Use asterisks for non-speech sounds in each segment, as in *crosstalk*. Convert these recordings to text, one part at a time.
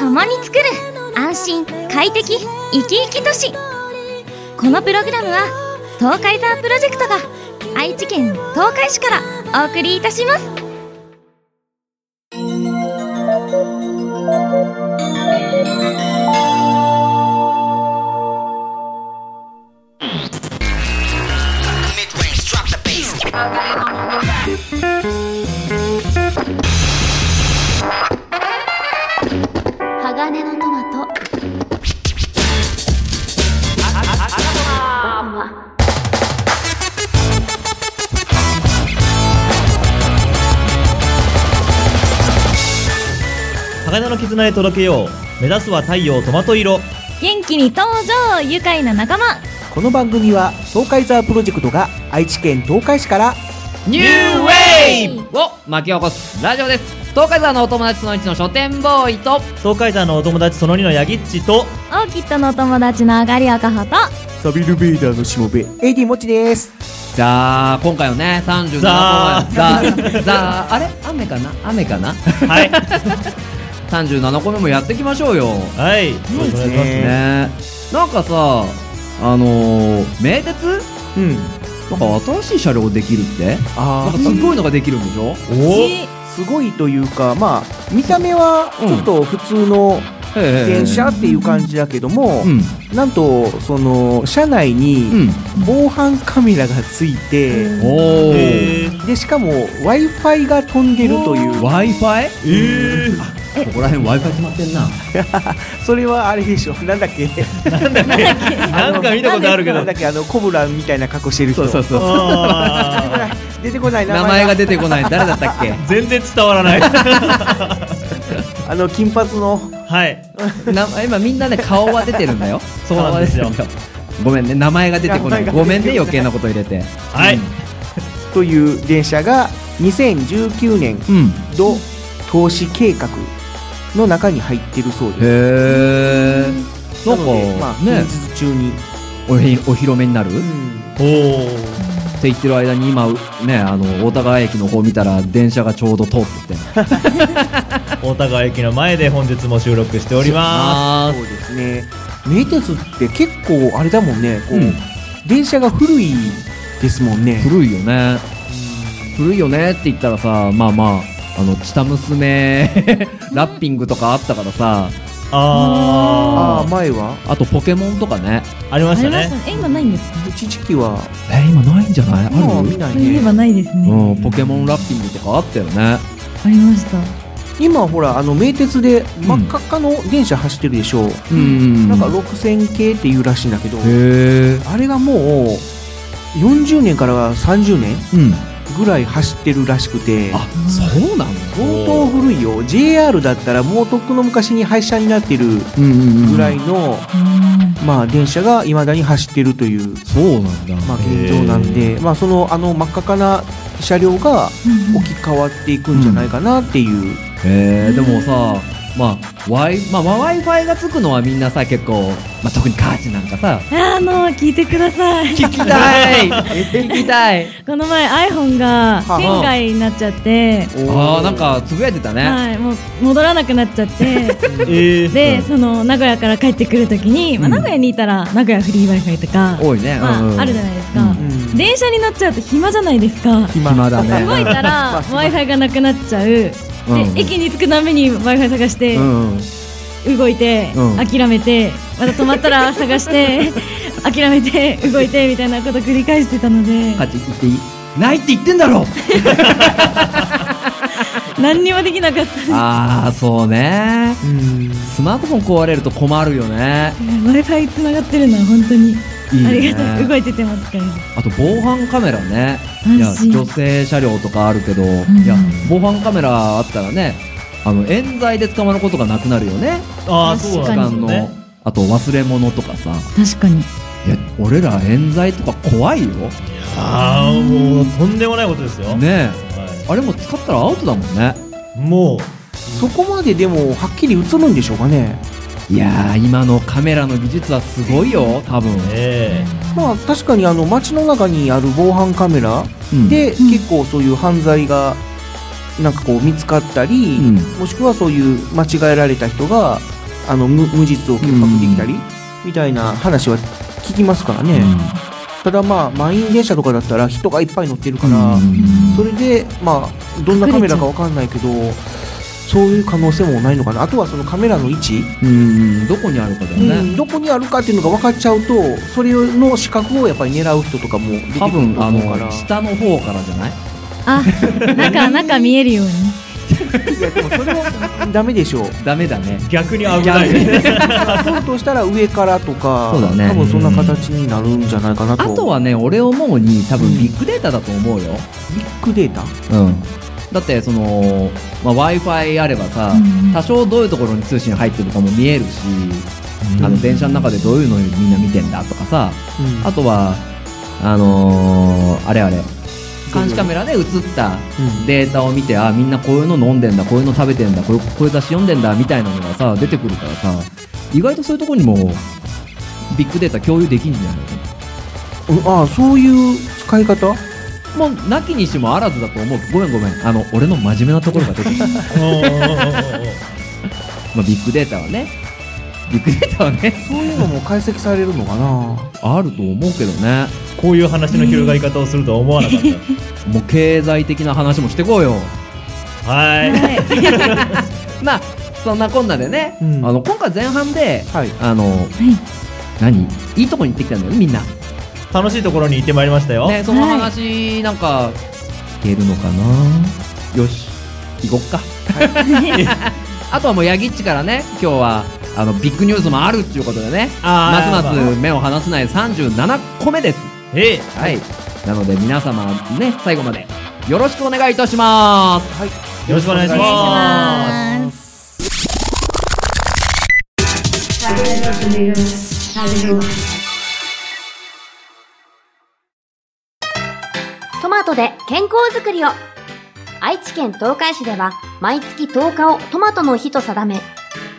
共に作る安心快適生き生き都市。このプログラムは東海ザープロジェクトが愛知県東海市からお送りいたします。絆へ届けよう目指すは太陽トマト色。元気に登場愉快な仲間。この番組は東海ザープロジェクトが愛知県東海市から。ニューウェイ！ブを巻き起こす。ラジオです。東海沢のお友達その1の書店ボーイと。東海山のお友達その2のヤギッチと。オーキッドのお友達のあがり赤穂と。サビルベーダーのしもべ AD もちです。じゃあ今回はね37個ザ目ザザあれ？雨かな？雨かな？はい *laughs* 37個目もやっていきましょうよ。はい。よろしくお願いしますね。ねなんかさあのー、名鉄？うん。なんか新しい車両できるって？なんあかすごいのができるんでしょ？すごいというかまあ見た目はちょっと普通の電車っていう感じだけども、うん。なんとその車内うにん。防犯カメラがついて、おおえー、でしかも w i f i が飛んでるという。w i f i えー、ここら辺 w i f i 決まってんな。*laughs* それはあれでしょ。なんだっけ？*laughs* なんか見たことあるけど。なんだっけ？あのコブラみたいな格好してる人。そうそうそう。あ *laughs* 出てこない名前が。出てこない。誰だったっけ？ー全然伝わらない。あの金髪のはい。な今みんなね顔は出てるんだよ。*laughs* そうなんですよ。顔は出てるんだよ。ごめんね。名前が出てこない。ごめんね余計なこと入れて。はい。という電車が2019年うん度投資計画の中に入ってるそうです。へえなんかまあ、ね。近日中に、おひお披露目になる、っうん。おおて言ってる間に今ねあの大田川駅の方見たら電車がちょうど通ってて。*laughs* 大田川駅の前で本日も収録しておりまあそうですね。名鉄って結構あれだもんね、こう、うん。電車が古いですもんね。古いよね。古いよねって言ったらさまあまああのチタ娘 *laughs* ラッピングとかあったからさすあああ、前はあとポケモンとかね。ーありましたね。え今ないんですか？一時期は、え今ないんじゃない？ある？まあ見ないね。そういえばないですね、うん、ポケモンラッピングとかあったよね。ありました。今ほら、あの名鉄で真っ赤っかの電車走ってるでしょ。う。うん。なんか6000系っていうらしいんだけど、あれがもう40年から30年うんぐらい走ってるらしくて、あそうなの相当古いよ。JR だったらもうとっくの昔に廃車になってるうんうんうん。ぐらいの、まあ、電車がいまだに走ってるという、そうなんだ。まあ、現状なんで、まあ、そのあの真っ赤かな車両が置き換わっていくんじゃないかなっていう、へえでもさまあまあ w i f i がつくのはみんなさ結構、まあ、特にカーチなんかさ。あの聞いてください。聞きたい。*laughs* 聞きたい。この前 iPhone がは県外になっちゃって。あーなんかつぶやいてたね、はいもう戻らなくなっちゃって。えー、でその名古屋から帰ってくるときに、まあ、うん。名古屋にいたら名古屋フリー Wi-Fi とか、多いね、まあうんうん。あるじゃないですか、うん。うん電車に乗っちゃうと暇じゃないですか。暇。暇だね。動いたらまあ w i f i がなくなっちゃう、でうん駅に着くために w i f i 探してうん動いて、うん。諦めてまた止まったら *laughs* 探して諦めて動いてみたいなこと繰り返してたので。カチ言っていい？ないって言ってんだろ！*laughs* 何にもできなかった w ああそうね。うん。スマートフォン壊れると困るよね。i f i つながってるのは本当にいいね。ありがたい動いてても使えるあと防犯カメラね。いや安心女性車両とかあるけど、ん。いや防犯カメラあったらねあの冤罪で捕まることがなくなるよね。ああそう確かに。なんですよね。あと忘れ物とかさ。確かに。いや俺ら冤罪とか怖いよ。ああもうとんでもないことですよ、ねえ。はあれも使ったらアウトだもんね。い、もそこまででもはっきり映るんでしょうかねいやー今のカメラの技術はすごいよ多分。うえ。まあ確かにあの街の中にある防犯カメラうん。で、結構そういう犯罪がなんかこう見つかったり、うん。もしくはそういう間違えられた人があの無無実を潔白できたり、みたいな話は聞きますからね、ただまあ満員電車とかだったら人がいっぱい乗ってるから、それでまあどんなカメラかわかんないけどそういう可能性もないのかな。あとはそのカメラの位置、うんどこにあるかだようね、んどこにあるかっていうのが分かっちゃうとそれの視覚をやっぱり狙う人とかも出てく多ると分あ思うから。の下の方からじゃない？あ中中見えるように。いやでもそれはダメでしょう。ダメだね。逆に危ない。ね撮るとしたら上からとかそうだね。多分そんな形になるんじゃないかなあととはね俺思うに多分ビッグデータだと思うよ。ビッグデータ？うんだってその、まあ、w i f i あればさ、うん多少どういうところに通信入ってるかも見えるし、あの電車の中でどういうのみんな見てんだとかさあとはあのーあれあれ監視カメラで映ったうん。データを見てあみんなこういうの飲んでんだこういうの食べてんだこういうこういう雑誌読んでんだみたいなのがさ出てくるからさ意外とそういうところにもビッグデータ共有できんじゃないうんああそういう使い方？もうなきにしもあらずだと思う。ごめんごめん。あの俺の真面目なところが出てきた。*laughs* まあビッグデータはね。ビッグデータはね。そういうのも解析されるのかな？あると思うけどね。こういう話の広がり方をするとは思わなかっ *laughs* もう経済的な話もしてこうよ。たはい。*laughs* まあそんなこんなでね、うん。あの今回前半ではい。あの、何？いいとこに行ってきたんだよねみんな楽しいところに行ってまいりましたよ、ねその話なんか聞けるのかな？よし行こっか、*laughs* あとはもうヤギッチからね今日はあのビッグニュースもあるっていうことでね。あーますます目を離せない37個目です。ええ。はい。なので皆様ね最後までよろしくお願いいたします。はい。よろしくお願いしおま願いしますトマトで健康づくりを。愛知県東海市では毎月10日をトマトの日と定め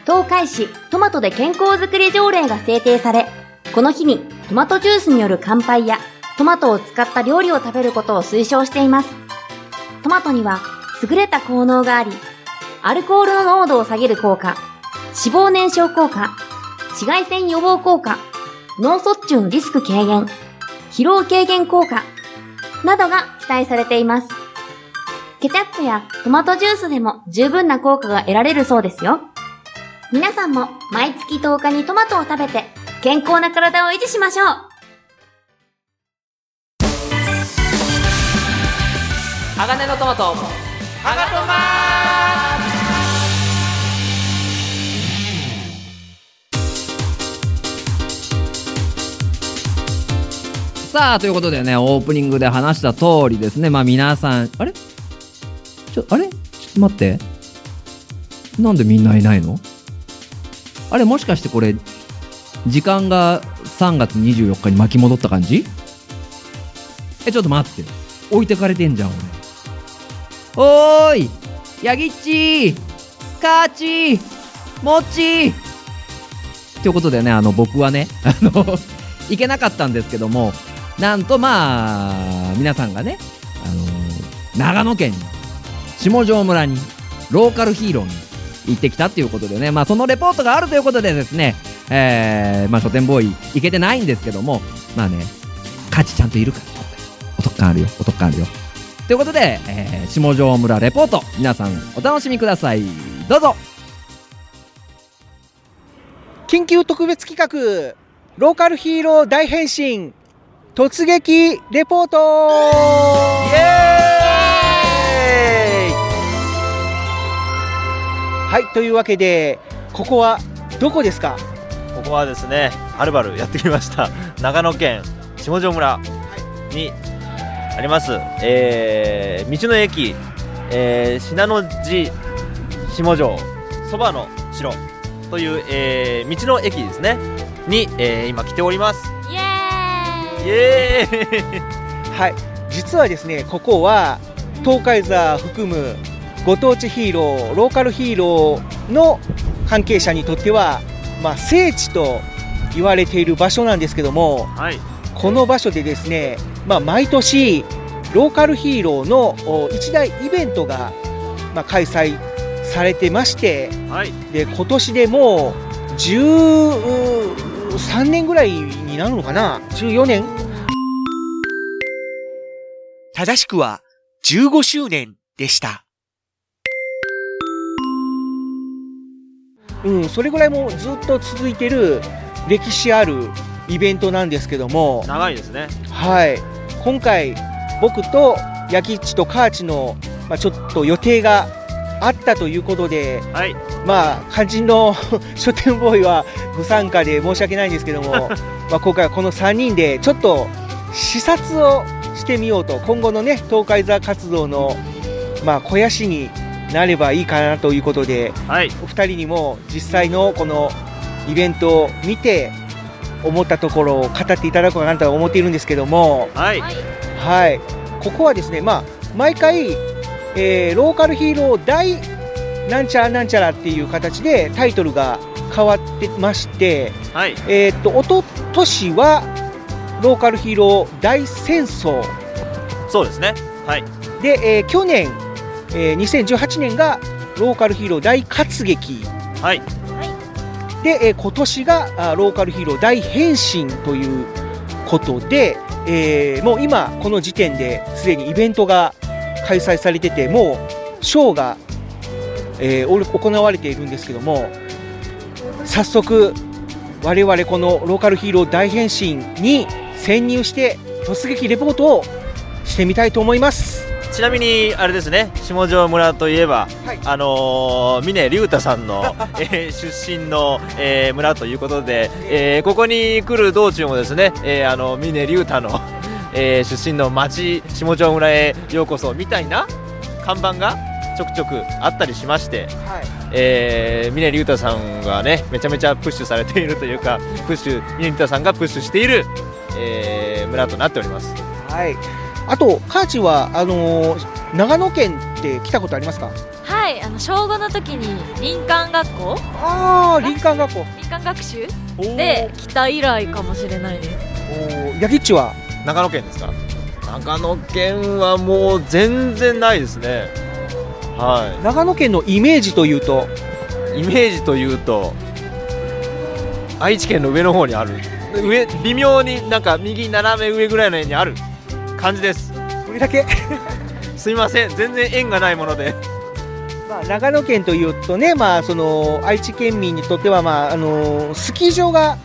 東海市トマトで健康づくり条例が制定されこの日にトマトジュースによる乾杯やトマトを使った料理を食べることを推奨しています。トマトには優れた効能がありアルコールの濃度を下げる効果脂肪燃焼効果紫外線予防効果脳卒中のリスク軽減疲労軽減効果などが期待されています。ケチャップやトマトジュースでも十分な効果が得られるそうですよ。皆さんも毎月10日にトマトを食べて健康な体を維持しましょう。鋼のトマトさあということでねオープニングで話した通りですね。まあ皆さんあれ？ちょあれ？ちょっと待って。なんでみんないないの？あれもしかしてこれ時間が3月24日に巻き戻った感じ？えちょっと待って。置いてかれてんじゃん俺。おーい！ヤギッチー！カーチー！モッチー！ということでねあの僕はねあの *laughs* 行けなかったんですけどもなんとまあ皆さんがねあの長野県下條村にローカルヒーローに行ってきたっていうことでねまあそのレポートがあるということでですねえー、まあ書店ボーイ行けてないんですけどもまあね価値ちゃんといるからお得感あるよお得感あるよ。ということで、えー下條村レポート皆さんお楽しみください。どうぞ。緊急特別企画ローカルヒーロー大変身。突撃レポート。イエーイ。はいというわけでここはどこですか？ここはですねはるばるやってきました。長野県下條村にあります、えー道の駅、えー信濃路下條そばの城という、えー道の駅ですね。に、えー今来ておりますイエーイ。はい。実はですねここは東海座含むご当地ヒーローローカルヒーローの関係者にとっては、まあ、聖地と言われている場所なんですけどもはい。この場所でですね、まあ、毎年ローカルヒーローのお一大イベントがまあ、開催されてましてはい。で今年でもう13年ぐらいになるのかな？14年？正しくは15周年でした。うん、それぐらいもうずっと続いてる歴史あるイベントなんですけども、長いですね。はい、今回僕とヤキッチとカーチの、まあ、ちょっと予定があったということで、はい。まあ肝心の *laughs* 書店ボーイは不参加で申し訳ないんですけども *laughs* まあ今回はこの3人でちょっと視察をしてみようと今後のね東海座活動のまあ肥やしになればいいかなということではい。お二人にも実際のこのイベントを見て思ったところを語っていただこうかなと思っているんですけどもはい。はい。ここはですねまあ毎回、えーローカルヒーロー大なんちゃらなんちゃらっていう形でタイトルが変わってましてはい。えーっとおととしはローカルヒーロー大戦争。そうですね。はい。で、えー去年、えー2018年がローカルヒーロー大活劇。はい。で、えー今年があローカルヒーロー大変身ということで、えーもう今この時点ですでにイベントが開催されててもうショーが、えーお行われているんですけども早速我々このローカルヒーロー大変身に潜入して突撃レポートをしてみたいと思います。ちなみにあれですね下條村といえば、はいあのー、峰竜太さんの、*laughs* えー出身の、えー村ということで、えーここに来る道中もですね、えーあの峰竜太の、えー出身の町下條村へようこそみたいな看板がちょくちょくあったりしまして、えー、峰竜太さんがねめちゃめちゃプッシュされているというかプッシュ峰竜太さんがプッシュしている、えー村となっております。はい。あとカーチはあのー長野県って来たことありますか？はいあの小5の時に林間学校ああ林間学校。林間学習で来た以来かもしれないです。おーヤギッチは？長野県ですか長野県はもう全然ないですね。は長野県のイメージというと？いイメージというと愛知県の上の方にある。上微妙になんか右斜め上ぐらいの辺にある感じです。それだけ、*laughs* すいません。全然縁がないもので。*laughs* まあ、長野県というとね、まあ、その愛知県民にとっては、まああのースキー場が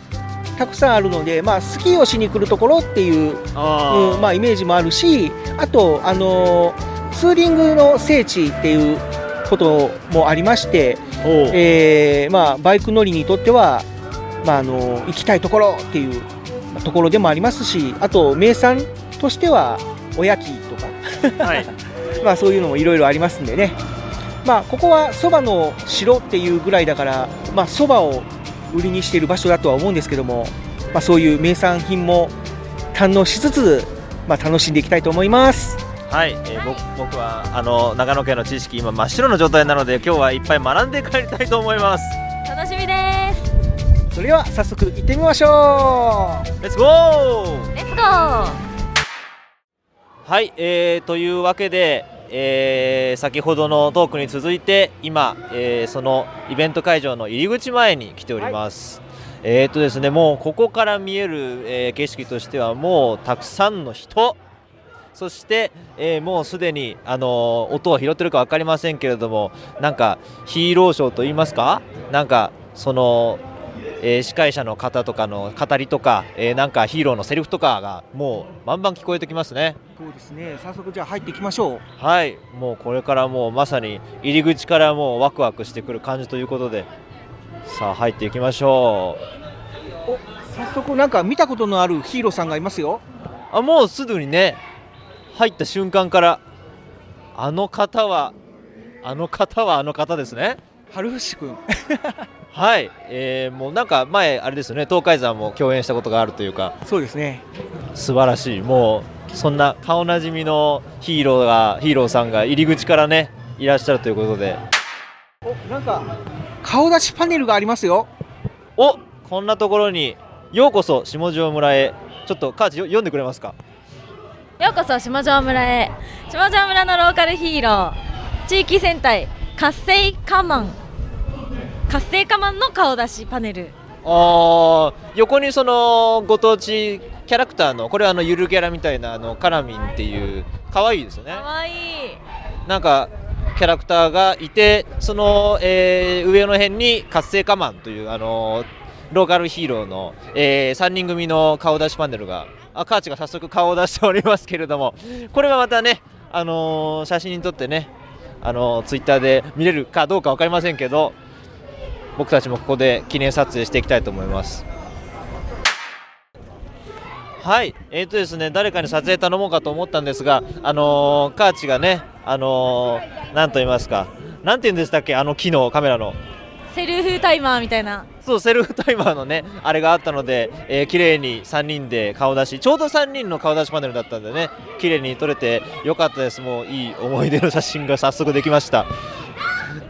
たくさんあるので、まあ、スキーをしに来るところっていう、あうんまあ、イメージもあるしあと、あのーツーリングの聖地っていうこともありまして、えーまあ、バイク乗りにとっては、まあ、あの行きたいところっていうまあところでもありますしあと名産としてはおやきとか、はい。*laughs* まあ、そういうのもいろいろありますんでね、まあ、ここはそばの城っていうぐらいだからまあそばを売りにしている場所だとは思うんですけども、まあ、そういう名産品も堪能しつつ、まあ、楽しんでいきたいと思います。はい、えー僕僕はあの長野県の知識今真っ白の状態なので今日はいっぱい学んで帰りたいと思います。楽しみです。それでは早速行ってみましょう。レッツゴーレッツゴーはい、えー、というわけで、えー先ほどのトークに続いて今、えーそのイベント会場の入り口前に来ております、えーとですねもうここから見える、えー景色としてはもうたくさんの人そして、えーもうすでに、あのー音を拾ってるか分かりませんけれどもなんかヒーローショーといいますか？なんかその、えー司会者の方とかの語りとか、えーなんかヒーローのセリフとかがもうバンバン聞こえてきますね。そうですね早速じゃあ入っていきましょうはい、もうこれからもうまさに入り口からもうワクワクしてくる感じということで、さあ入っていきましょ早速なんか見たことのあるヒーローさんがいますよう。あ、もうすぐにね、入った瞬間から、あの方は、あの方はあの方ですね。春伏君。*laughs* はい、えーもうなんか前あれですよね、東海山も共演したことがあるというか、そうですね。素晴らしい、もうそんな顔なじみのヒーローがヒーローさんが入り口からねいらっしゃるということで、おなんか顔出しパネルがありますよ。おこんなところに。ようこそ下條村へ。ちょっとカーチよ読んでくれますか？ようこそ下條村へ。下條村のローカルヒーロー。地域戦隊活性化マン活性化マンの顔出しパネル。あー横にそのご当地キャラクターのこれはあのゆるキャラみたいなあのカラミンっていう可愛いですよね。かわい。いなんかキャラクターがいてその、えー上の辺に活性化マンというあのローカルヒーローの、え3人組の顔出しパネルがあカーチが早速顔を出しておりますけれどもこれはまたね、あのー写真に撮ってね、あのツイッターで見れるかどうか分かりませんけど僕たちもここで記念撮影していきたいと思います。はい、えーとですね、誰かに撮影頼もうかと思ったんですが、あのーカーチがね、あのーなんと言いますか、なんて言うんでしたっけ、あの機能、カメラの。セルフタイマーみたいなそう、セルフタイマーのね、あれがあったので、えー綺麗に3人で顔出し、ちょうど3人の顔出しパネルだったんでね、綺麗に撮れてよかったです。もういい思い出の写真が早速できました。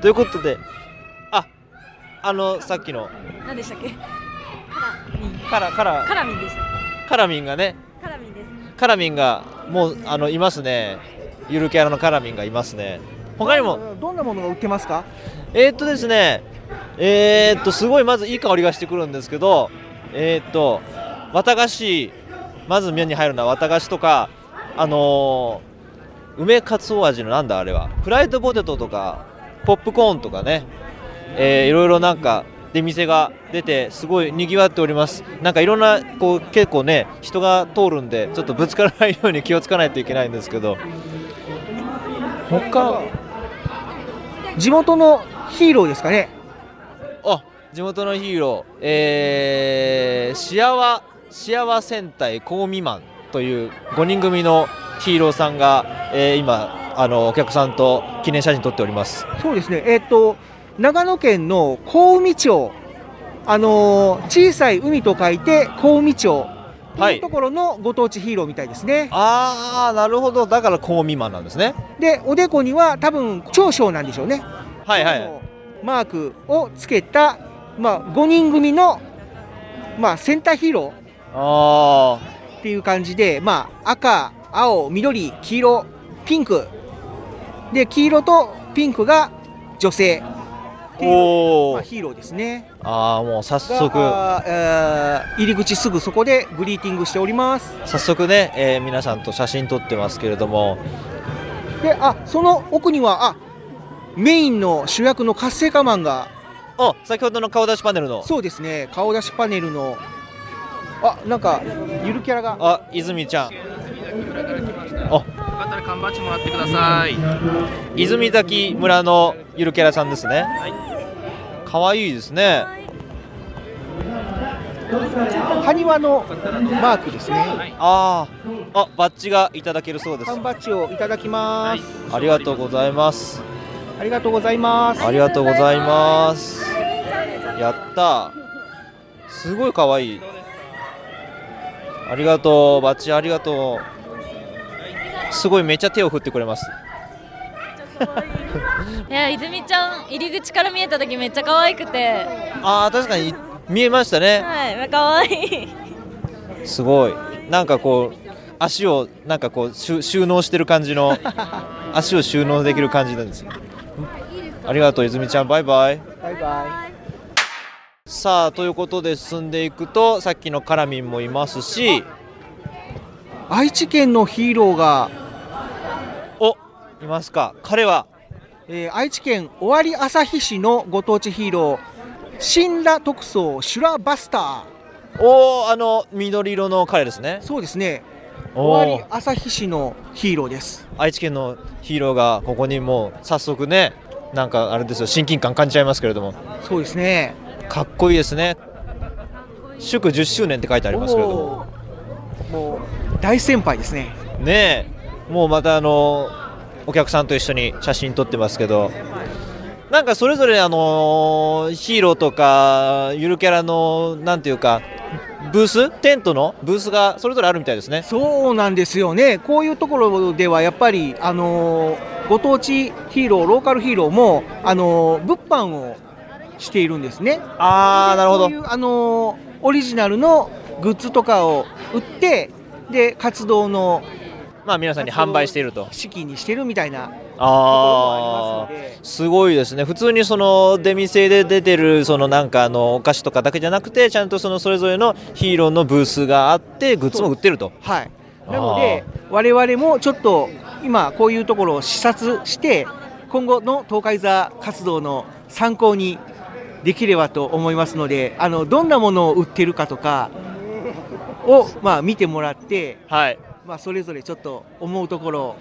ということで、あ、あの、さっきの。何でしたっけ？カラ、カラ、カラミンでした。カラミンがね、カラミンですカラミンがもうあのいますね。ゆるキャラのカラミンがいますね。他にも。どんなものが売ってますか？えー、っとですね、えー、っとすごいまずいい香りがしてくるんですけど、えー、っと綿菓子。まず目に入るのは綿菓子とかあのー梅かつお味のなんだあれは。フライドポテトとかポップコーンとかね、えーいろいろなんか出店が出てすごい賑わっております。なんかいろんなこう結構ね人が通るんでちょっとぶつからないように気をつかないといけないんですけど。他地元のヒーローですかね？あ地元のヒーロー、えー、シアワシアワ戦隊コウミマンという5人組のヒーローさんが、えー今あのお客さんと記念写真撮っております。そうですね。えっ、と長野県の小海町あのー小さい海と書いて小海町というところのご当地ヒーローみたいですね、ああなるほど。だからコウミマンなんですね。でおでこには多分長将なんでしょうね。はいはい。マークをつけた、まあ、5人組の、まあ、センターヒーロあー。っていう感じで、まあ、赤、青、緑、黄色、ピンク。で黄色とピンクが女性っていう、おまあ、ヒーローですね。ああもう早速。えー入り口すぐそこでグリーティングしております。早速ね、えー皆さんと写真撮ってますけれども。であその奥にはあメインの主役の活性化マンが。あ先ほどの顔出しパネルの。そうですね顔出しパネルの。あなんかゆるキャラが。あ泉ちゃんあ。缶バッジもらってください。泉崎村のゆるキャラさんですね。可愛いですね。埴輪のマークですね。あー。あバッジがいただけるそうです。缶バッジをいただきます。ありがとうございます。ありがとうございます。ありがとうございます。やった。すごい可愛い。ありがとうバッジありがとうすごいめっちゃ手を振ってくれます。*laughs* いや泉ちゃん入り口から見えた時めっちゃ可愛くて。あー確かに見えましたね。はい可愛い。すごい。なんかこう足をなんかこう収収納してる感じの *laughs* 足を収納できる感じなんですよ。ありがとう泉ちゃん。バイバイ。バイバさあということで進んでいくとさっきのカラミンもいますしイ愛知県のヒーローがおいますか。彼は、えー愛知県尾張旭市のご当地ヒーロー新羅特捜シュラバスター。おおあの緑色の彼ですね。そうですね。お尾ー張旭市のヒーローです。愛知県のヒーローがここにもう早速ねなんかあれですよ親近感感じちゃいますけれども。そうですね。かっこいいですね。祝10周年って書いてありますけれども。もう大先輩ですね。ねえ。もうまたあのお客さんと一緒に写真撮ってますけど。なんかそれぞれあのヒーローとかゆるキャラのなんていうかブース？テントの？ブースがそれぞれあるみたいですね。そうなんですよね。こういうところではやっぱりあのーご当地ヒーローローカルヒーローもあのー物販をしているんですね。ああなるほど。こういうあのーオリジナルのグッズとかを売ってで活動のまあ皆さんに販売していると。資金にしてるみたいなああすごいですね。普通にその出店で出てるそのなんかあのお菓子とかだけじゃなくてちゃんとそのそれぞれのヒーローのブースがあってグッズも売ってると。はい。なので我々もちょっと今こういうところを視察して今後の東海座活動の参考にできればと思いますのであのどんなものを売ってるかとかを、まあ、見てもらって、はい。まあ、それぞれちょっと思うところを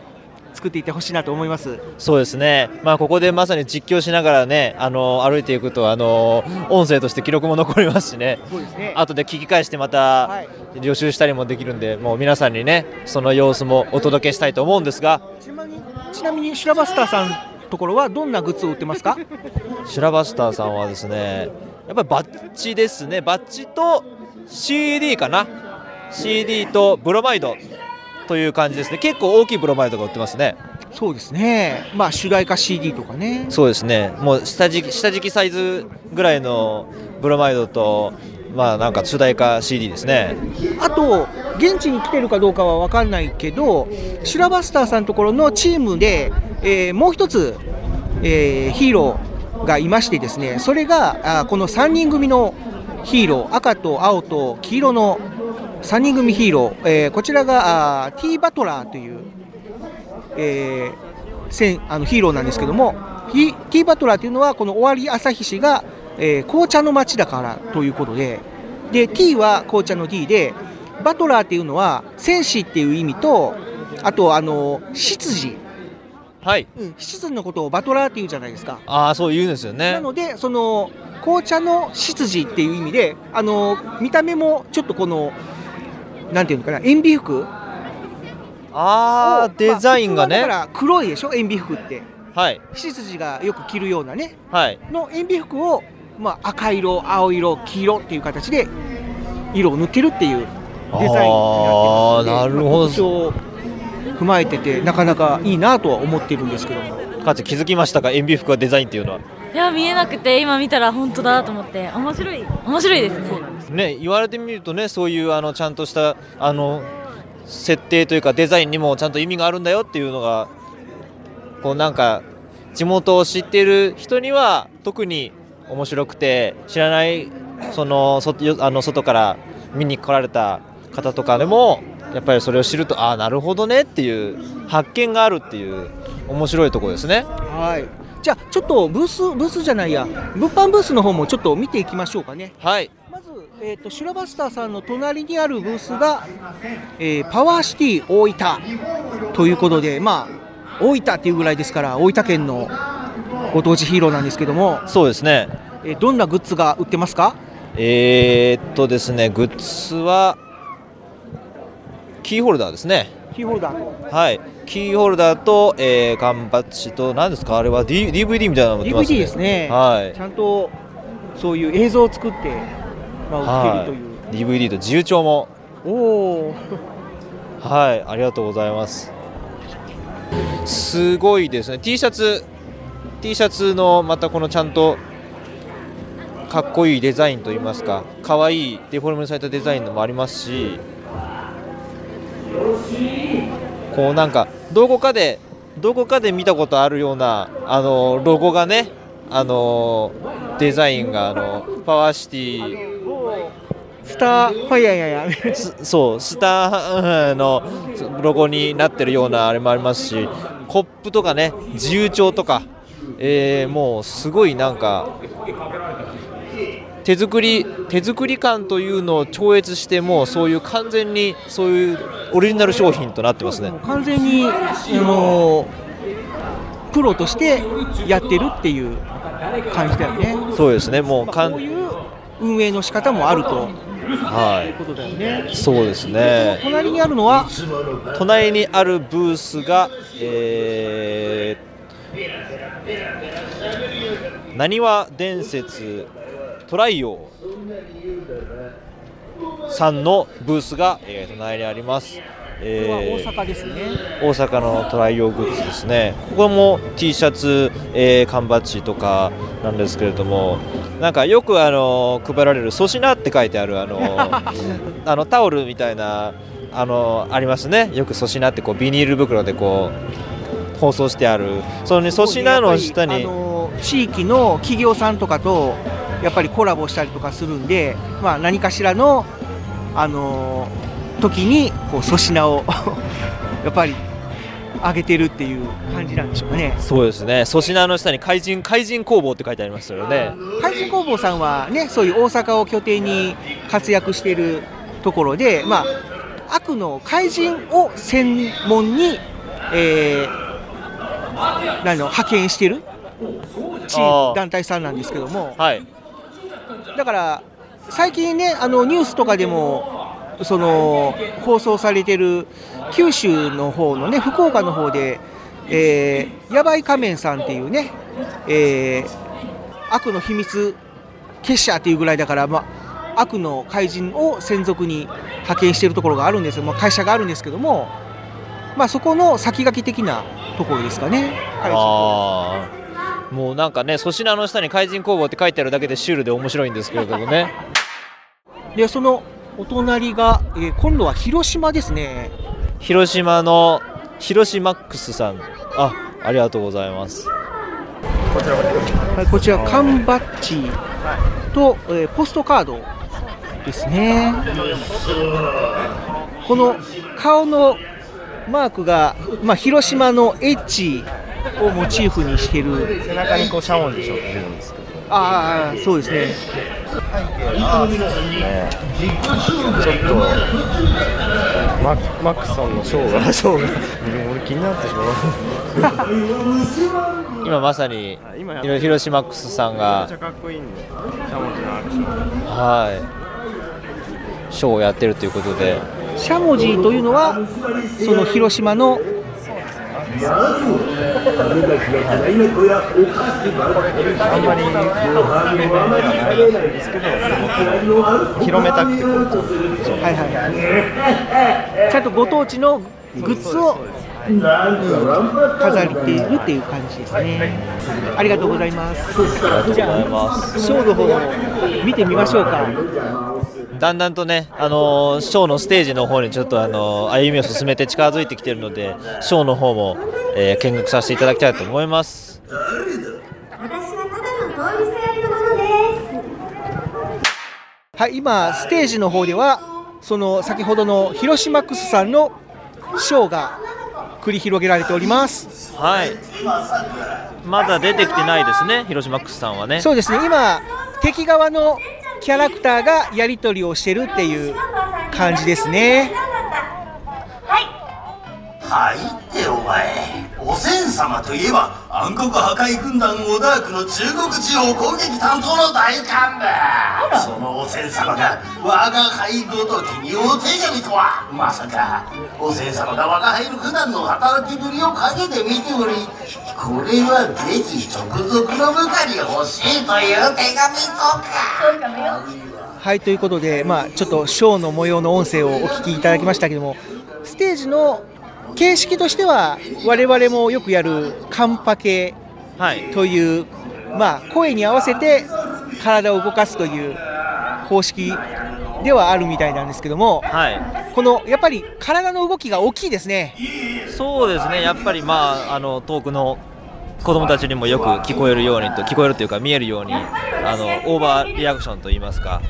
作っていってほしいなと思います。そうですね、まあ、ここでまさに実況しながらねあの歩いていくとあの音声として記録も残りますしね。そうですね。後で聞き返してまた予習したりもできるんでもう皆さんにねその様子もお届けしたいと思うんですが。ちなみにシュラバスターさんのところはどんなグッズを売ってますか？*laughs* シュラバスターさんはですねやっぱりバッジですね。バッジと CD かな CD とブロマイドという感じですね。結構大きいブロマイドが売ってますね。そうですね、まあ、主題歌 CD とかね、そうですね。もう下敷き下敷きサイズぐらいのブロマイドとまあなんか主題歌 CD ですね。あと、現地に来てるかどうかは分かんないけど、シュラバスターさんのところのチームで、えーもう一つ、えーヒーローがいましてですね、それがあこの3人組のヒーロー、赤と青と黄色の3人組ヒーロー、えーこちらがあー T・ バトラーという、えーせんあのヒーローなんですけども、ヒ T・ バトラーというのは、この尾張旭市が、えー紅茶の町だからということで、で T は紅茶の T で、バトラーっていうのは戦士っていう意味と、あとあの執事、はい、うん、執事のことをバトラーっていうじゃないですか。ああそう言うんですよね。なので、その紅茶の執事っていう意味で、あの見た目もちょっとこの、なんていうのかな、塩ビ服？ああデザインがね、だから黒いでしょ、塩ビ服って。はい。執事がよく着るようなね、はい。の塩ビ服を、まあ、赤色、青色、黄色っていう形で色を塗ってるっていうデザインになってますのであーなるほど。まあ踏まえてて、なかなかいいなとは思ってるんですけども。かつ気づきましたか？塩ビ服はデザインっていうのはいや見えなくて今見たら本当だと思って面白い面白いですねね言われてみるとねそういうあのちゃんとしたあの設定というかデザインにもちゃんと意味があるんだよっていうのがこうなんか地元を知っている人には特に面白くて知らないその外よあの外から見に来られた方とかでもやっぱりそれを知るとああなるほどねっていう発見があるっていう面白いところですね。はいじゃあちょっとブースブースじゃないや。物販ブースの方もちょっと見ていきましょうかね。はい。まず、えー、とシュラバスターさんの隣にあるブースが、えーパワーシティ大分ということでまあ大分っていうぐらいですから大分県のご当地ヒーローなんですけども。そうですね。えーどんなグッズが売ってますか？えー、っとですねグッズはキーホルダーですねキーホルダー。はい。キーホルダーと、えー、缶バッジと何ですか？あれは、D、DVD みたいなの持ってます DVD ですね、はい。ちゃんとそういう映像を作って、まあ、売ってるという、はい、DVD と自由帳も。おおはい。ありがとうございます。すごいですね。T シャツ T シャツのまたこのちゃんとかっこいいデザインといいますか可愛いデフォルメされたデザインのもありますしこうなんかどこかでどこかで見たことあるようなあのロゴがねあのデザインがあのパワーシティ。スターファイヤーやそうスターのロゴになってるようなあれもありますしコップとかね自由帳とか、えーもうすごいなんか手作り手作り感というのを超越してもうそういう完全にそういうオリジナル商品となってますね。完全に、あのプロとしてやってるっていう感じだよね。そうですね。もうかん運営の仕方もあると。はい。うことだよね。いそうですね。隣にあるのは？隣にあるブースがえー、なにわ伝説トライオさんのブースが、えー隣にあります、えー大阪ですね、大阪のトライオグッズですね。ここも T シャツ、えー缶バッジとかなんですけれどもなんかよくあの配られる粗品って書いてあるあの *laughs* あのタオルみたいなあのありますね。よく粗品ってこうビニール袋でこう放送してある。そのね粗品の下にあの地域の企業さんとかとやっぱりコラボしたりとかするんで、まあ、何かしらの、あの時にこう粗品を *laughs* やっぱり上げてるっていう感じなんでしょうかね。そうですね。粗品の下に怪人怪人工房って書いてありましたよね。怪人工房さんはねそういう大阪を拠点に活躍しているところでまあ悪の怪人を専門に、えー、何の派遣してるチ団体さんなんですけども、はい、だから最近ねあのニュースとかでもその放送されてる九州の方のね福岡の方で、えー、やばい仮面さんっていうね、えー、悪の秘密結社っていうぐらいだから、まあ、悪の怪人を専属に派遣してるところがあるんですよ、まあ、会社があるんですけども、まあ、そこの先駆け的なところですかね。あもうなんかね粗品の下に怪人工房って書いてあるだけでシュールで面白いんですけれどもね。*laughs* でそのお隣が、えー、今度は広島ですね。広島の広島ックスさん。あありがとうございます。はい、こちら缶バッジと、えー、ポストカードですね。この顔のマークが、まあ、広島のエッジをモチーフにしてる。背中にこうしゃもじしょ。ってるんですけどああそうですね。ねちょっとママクソンのショーが。ショーが俺気になってしまう。今まさに広島ックスさんがめっちゃかっこいいんでしゃもじのアクションはい。ショーをやってるということで。しゃもじというのはその広島の広めたくてこうはいはいはい。ちゃんとご当地のグッズを、飾っているっていう感じですね。ありがとうございます。じゃあショーの方を見てみましょうか。だんだんとね、あのーショーのステージの方にちょっと、あのー歩みを進めて近づいてきているのでショーの方も、えー見学させていただきたいと思います。はい、今、ステージの方では、その先ほどの広島ックスさんのショーが繰り広げられております。はい。まだ出てきてないですね広島ックスさんはね。そうですね、今、敵側のキャラクターがやり取りをしてるっていう感じですね。はいってお前。おせん様といえば暗黒破壊軍団オダークの中国地方攻撃担当の大幹部そのおせん様が我が輩ごときにお手紙とはまさか。おせん様が我が輩の普段の働きぶりを陰で見ておりこれはぜひ直属の部下に欲しいという手紙とか。はい、ということで、まあ、ちょっとショーの模様の音声をお聞きいただきましたけども、ステージの形式としては、我々もよくやるカンパケという、まあ、声に合わせて体を動かすという方式ではあるみたいなんですけども、このやっぱり体の動きが大きいですね。そうですね。やっぱりまああの遠くの子供たちにもよく聞こえるようにと聞こえるというか見えるようにあのオーバーリアクションといいますか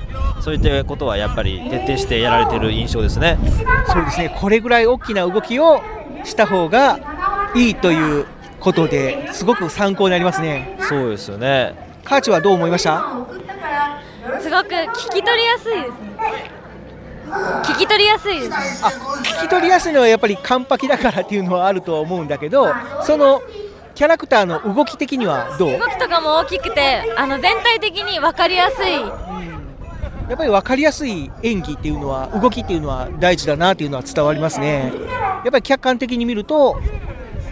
そういったことはやっぱり徹底してやられてる印象ですね。そうですね。これぐらい大きな動きをした方がいいということですごく参考になりますね。そうですよね。カーチはどう思いました？すごく聞き取りやすいですね。聞き取りやすいです。ね聞き取りやすいのはやっぱり完璧だからっていうのはあるとは思うんだけどそのキャラクターの動き的にはどう？動きとかも大きくてあの全体的に分かりやすい。やっぱり分かりやすい演技っていうのは動きっていうのは大事だなっていうのは伝わりますね。やっぱり客観的に見ると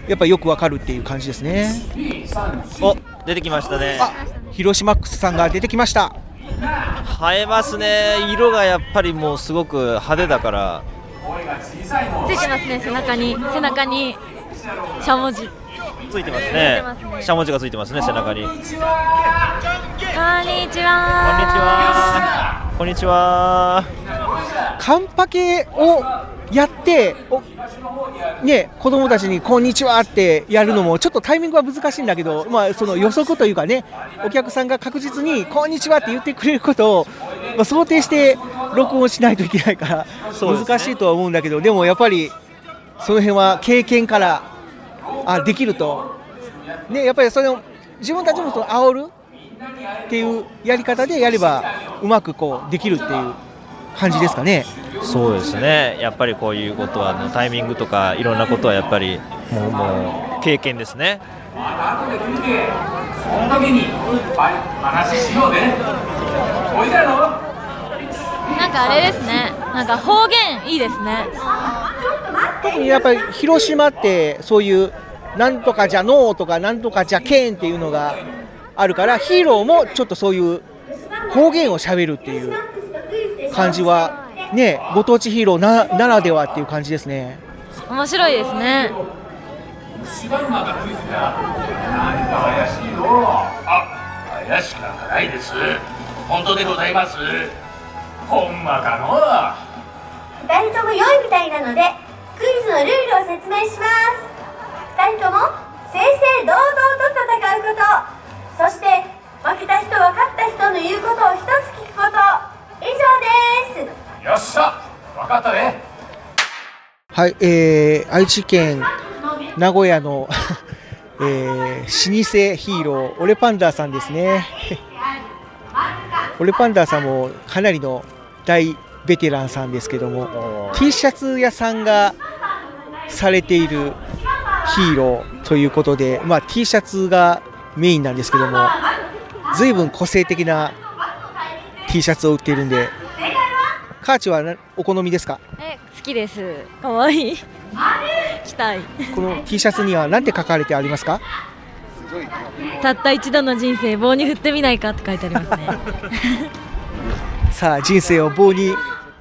やっぱりよく分かるっていう感じですね。お出てきましたね。広島ックスさんが出てきました。映えますね。色がやっぱりもうすごく派手だから。ついてますね背中に。背中にしゃもじついてますね。しゃもじがついてますね背中に。こんにちこんにちは。はこんにちは。カンパケをやっておね、子供たちに「こんにちは」ってやるのもちょっとタイミングは難しいんだけど、まあ、その予測というかねお客さんが確実に「こんにちは」って言ってくれることを、まあ、想定して録音しないといけないから難しいとは思うんだけどでもやっぱりその辺は経験からあできると、ね、やっぱりそれを自分たちもその煽るっていうやり方でやればうまくこうできるっていう感じですかね。そうですね。やっぱりこういうことはあのタイミングとかいろんなことはやっぱりもうもう経験ですね。その時に話しようねおいでやろなんかあれですね。なんか方言いいですね特にやっぱり広島ってそういうなんとかじゃのーとかなんとかじゃけんっていうのがあるからヒーローもちょっとそういう方言をしゃべるっていう感じはねご当地ヒーローなならではっていう感じですね。面白いですね。柴馬がクイズだ何か怪しいの。あ怪しくなんかないです。本当でございます。ほんまかの。二人とも良いみたいなのでクイズのルールを説明します。二人とも正々堂々と戦うこと。そして負けた人は勝った人の言うことを一つ聞くこと。以上です。よっしゃ。分かったね。はい、えー、愛知県名古屋の、*laughs* えー、老舗ヒーローオレパンダーさんですね。オレパンダーさんもかなりの大ベテランさんですけども T シャツ屋さんがされているヒーローということで、まあ、T シャツがメインなんですけども随分個性的な T シャツを売っているんでカーチはなお好みですか？え好きです。かわい。い着たい。この T シャツには何て書かれてありますか？*laughs* たった一度の人生棒に振ってみないかって書いてありますね。*laughs* さあ人生を棒に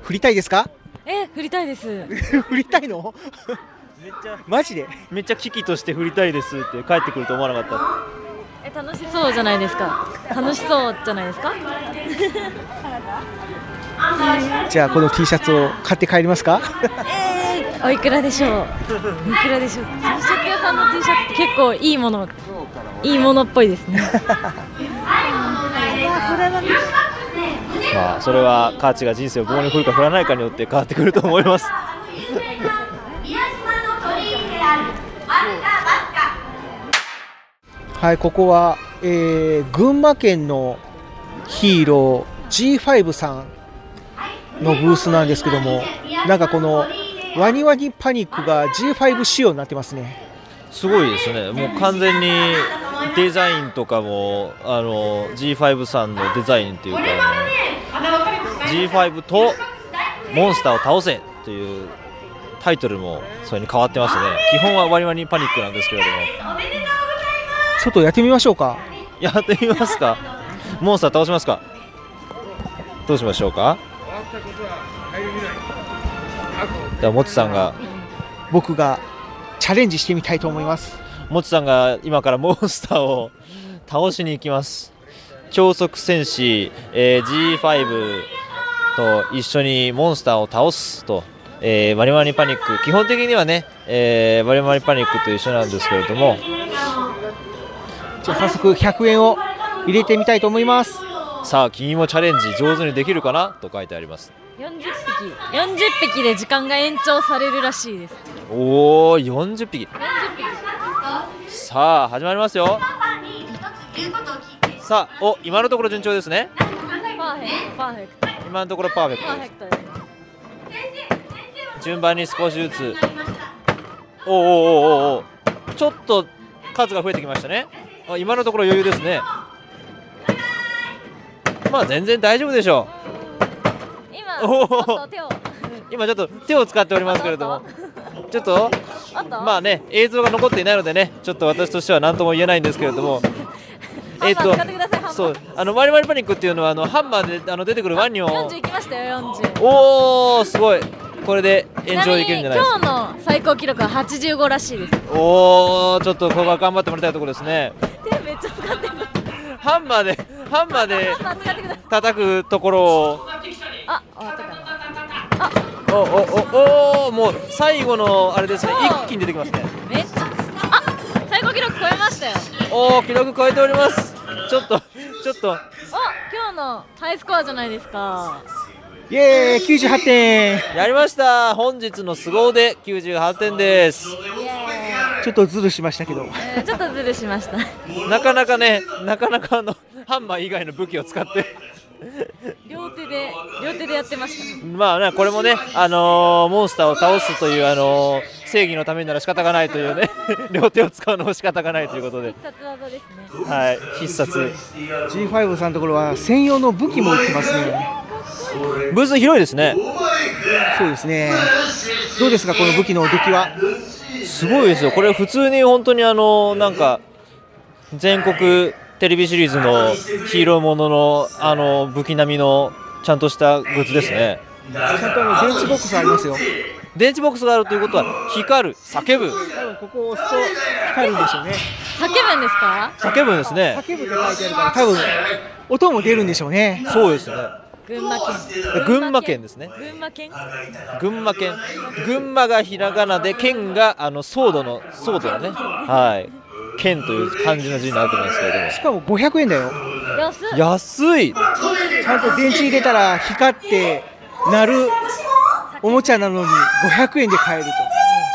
振りたいですか？え振りたいです。*laughs* 振りたいの？めっちゃマジで？めっちゃ危機として振りたいですって帰ってくると思わなかっえ楽しそうじゃないですか。楽しそうじゃないですか？*laughs* じゃあこの T シャツを買って帰りますか？*laughs* えー、おいくらでしょう？いくらでしょう？T シャツ屋さんの T シャツって結構いいものいいものっぽいですね。たまあそれはカーチが人生を棒に振るか振らないかによって変わってくると思います。*laughs* はいここは、えー群馬県のヒーロー G5 さんのブースなんですけどもなんかこのワニワニパニックが G5 仕様になってますね。すごいですね。もう完全にデザインとかもあの G5 さんのデザインっていうかあの G5 とモンスターを倒せというタイトルもそれに変わってますね。基本はワニワニパニックなんですけれども。ちょっとやってみましょうか。やってみますか？モンスター倒しますか？どうしましょうか？じゃあもちさんが。僕がチャレンジしてみたいと思います。もちさんが今からモンスターを倒しに行きます。超速戦士、えー G5 と一緒にモンスターを倒すと、えー、ワニワニパニック。基本的にはね、えー、ワニワニパニックと一緒なんですけれども。じゃあ早速100円を入れてみたいと思います。さあ君もチャレンジ上手にできるかな？と書いてあります40匹40匹で時間が延長されるらしいです。おお40匹。さあ始まりますよ。さあお今のところ順調ですね。パーフェクト。パーフェクト今のところパーフェクトです。す順番に少しずつ。おおおおおおちょっと数が増えてきましたね。あ今のところ余裕ですね。まあ全然大丈夫でしょう今ちょっと手を使っておりますけれども。ちょっとまあね映像が残っていないのでねちょっと私としては何とも言えないんですけれども。えっとそうあのワニワニパニックっていうのはあのハンマーであの出てくるワニを。40いきましたよ40おおすごい。これで延長できるんじゃないですか。今日の最高記録は85らしいです。おおちょっあとここは頑張ってもらいたいところですね。手めっちゃ使ってるハンマーでハンマーで叩くところをあ終わったかな。あおおおおもう最後のあれですね。一気に出てきますね。めっちゃあ最高記録超えましたよ。おお記録超えております。ちょっとちょっと。お今日のハイスコアじゃないですか。イエーイ98点。やりました。本日の凄腕98点です。ちょっとズルしましたけど。えーちょっとズルしました。なかなかねなかなかあのハンマー以外の武器を使って両手で両手でやってました。まあねこれもねあのーモンスターを倒すというあのー正義のためなら仕方がないというね *laughs* 両手を使うのも仕方がないということで。必殺技ですね。はい必殺。G5 さんのところは専用の武器も売ってますね。ブース広いですね。そうですね。どうですかこの武器の出来は？すごいですよ。これ普通に本当にあのなんか全国テレビシリーズのヒーローもののあの武器並みのちゃんとしたグッズですね。ちゃんとあの電池ボックスありますよ。電池ボックスがあるということは光る叫ぶ。多分ここを押すと光るんでしょうね。叫ぶんですか？叫ぶんですね。叫ぶって書いてあるから多分音も出るんでしょうね。そうですね。群馬県。群馬県ですね。群馬県？群馬県。群馬がひらがなで県があのソードのソードのね。はい県という漢字の字になってますけれどもしかも500円だよ安いちゃんと電池入れたら光って鳴るおもちゃなのに500円で買えると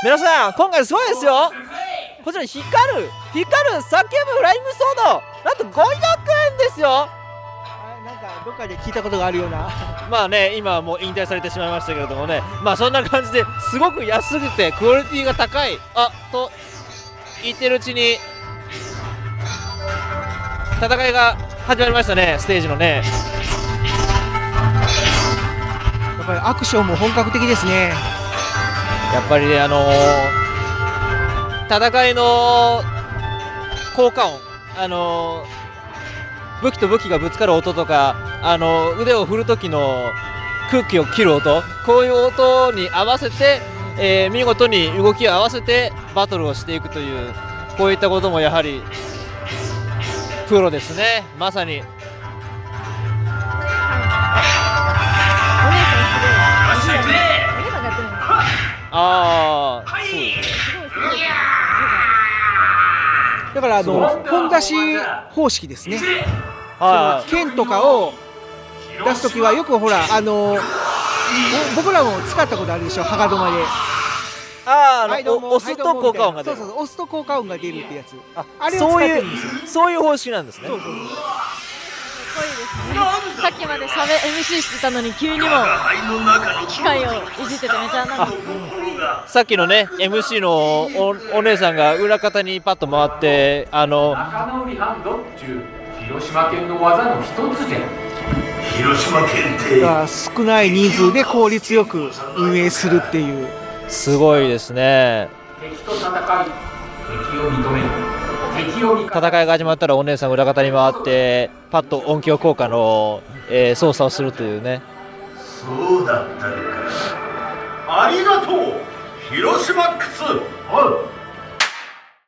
皆さん今回すごいですよこちら光る光る叫ぶフライングソードなんと500円ですよなんかどっかで聞いたことがあるようなまあね今はもう引退されてしまいましたけれどもねまあそんな感じですごく安くてクオリティが高いあと言ってるうちに戦いが始まりましたねステージのね。やっぱりアクションも本格的ですね。やっぱりねあのー戦いの効果音あのー武器と武器がぶつかる音とかあのー腕を振る時の空気を切る音こういう音に合わせて、えー見事に動きを合わせてバトルをしていくというこういったこともやはりプロですね。まさに。ああそうだからあの本出し方式ですね。剣とかを出すときはよくほらあのぼ僕らも使ったことあるでしょ。羽賀止まであーあのはい押すと効果音が出る。そうそうそう押すと効果音が出るってやつ。ああれをそうい使ってるんですよ。うそういう方式なんですね。すごいですね。さっきまでしゃべ MC してたのに急にも機械をいじっててめちゃなんか。さっきのね MC のおお姉さんが裏方にパッと回ってあの仲直りハンドっちゅう広島県の技の一つじゃ広島県って。少ない人数で効率よく運営するっていうすごいですね。敵と戦い敵を認める。敵を味方。戦いが始まったらお姉さん裏方に回ってパッと音響効果の、えー操作をするというね。そうだったのか。ありがとう広島ック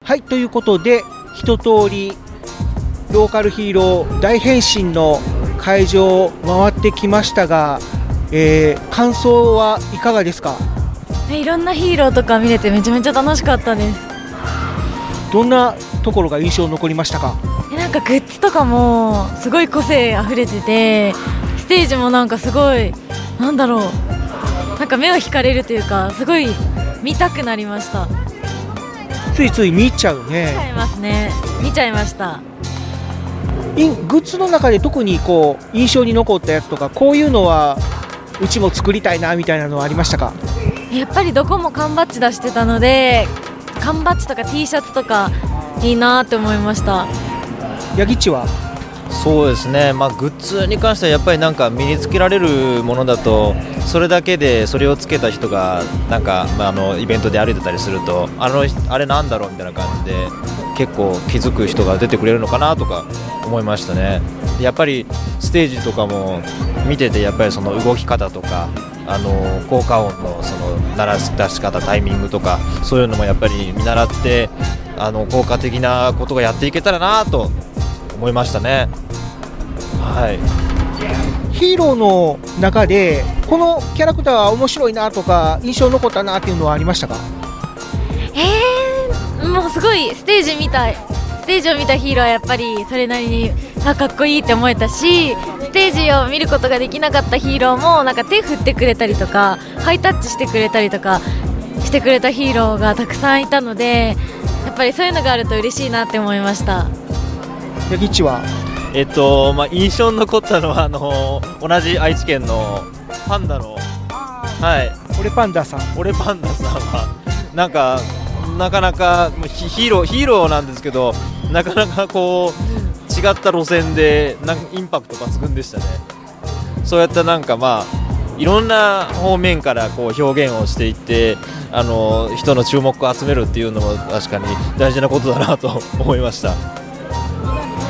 はいということで一通りローカルヒーロー大変身の会場を回ってきましたが、えー感想はいかがですか？いろんなヒーローとか見れてめちゃめちゃ楽しかったです。どんなところが印象に残りましたか？えなんかグッズとかもすごい個性あふれててステージもなんかすごいなんだろうなんか目を引かれるというかすごい見たくなりました。ついつい見ちゃう見ちゃねいますね。見ちゃいました。いグッズの中で特にこう印象に残ったやつとかこういうのはうちも作りたいなみたいなのはありましたか？やっぱりどこも缶バッジ出してたので缶バッジとか T シャツとかいいなって思いました。ヤギッチは？そうですね、まあ、グッズに関してはやっぱりなんか身につけられるものだとそれだけでそれをつけた人がなんか、まあ、あのイベントで歩いてたりするとあのあれなんだろうみたいな感じで結構気づく人が出てくれるのかなとか思いましたね。やっぱりステージとかも見ててやっぱりその動き方とかあの効果音のその鳴らし出し方タイミングとかそういうのもやっぱり見習ってあの効果的なことがやっていけたらなと思いましたね。はい、ヒーローの中でこのキャラクターは面白いなとか印象残ったなっていうのはありましたか？えー、もうすごいステージ見たステージを見たヒーローはやっぱりそれなりにあかっこいいって思えたしステージを見ることができなかったヒーローもなんか手振ってくれたりとかハイタッチしてくれたりとかしてくれたヒーローがたくさんいたのでやっぱりそういうのがあると嬉しいなって思いましたヤギッチは？えっとまあ印象に残ったのはあの同じ愛知県のパンダの。はい。俺パンダさん。俺パンダさんはなんかなかなかヒヒーローヒーローなんですけどなかなかこう違った路線でなんかインパクト抜群でしたね。そうやったなんかまあいろんな方面からこう表現をしていってあの人の注目を集めるっていうのも確かに大事なことだなと思いました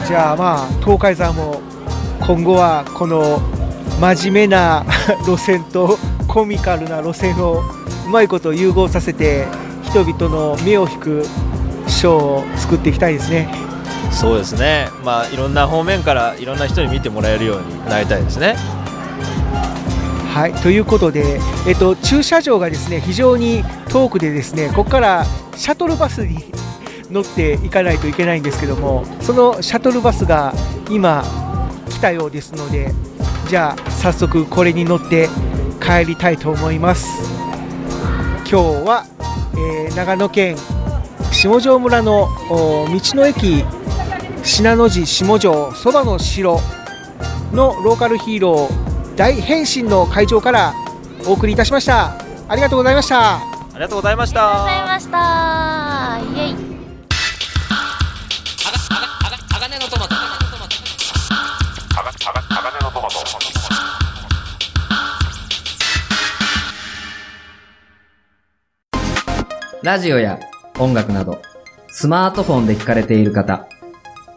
じゃあまあ東海山も今後はこの真面目な路線とコミカルな路線をうまいこと融合させて人々の目を引くショーを作っていきたいですね。そうですね。まあいろんな方面からいろんな人に見てもらえるようになりたいですね。はいということで、えっと、駐車場がですね非常に遠くでですねここからシャトルバスに乗っていかないといけないんですけどもそのシャトルバスが今来たようですのでじゃあ早速これに乗って帰りたいと思います。今日は、えー長野県下條村の道の駅信濃路下條そばの城のローカルヒーロー大変身の会場からお送りいたしましたありがとうございました。ありがとうございました。ありがとうございました。イエイ。ラジオや音楽など、スマートフォンで聞かれている方、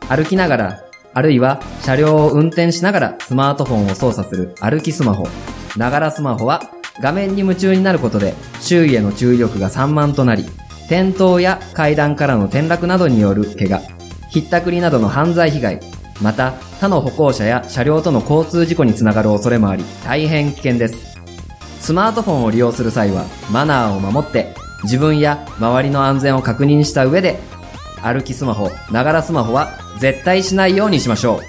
歩きながら、あるいは車両を運転しながらスマートフォンを操作する歩きスマホ、ながらスマホは画面に夢中になることで周囲への注意力が散漫となり、転倒や階段からの転落などによる怪我、ひったくりなどの犯罪被害、また他の歩行者や車両との交通事故につながる恐れもあり、大変危険です。スマートフォンを利用する際はマナーを守って自分や周りの安全を確認した上で歩きスマホ、ながらスマホは絶対しないようにしましょう。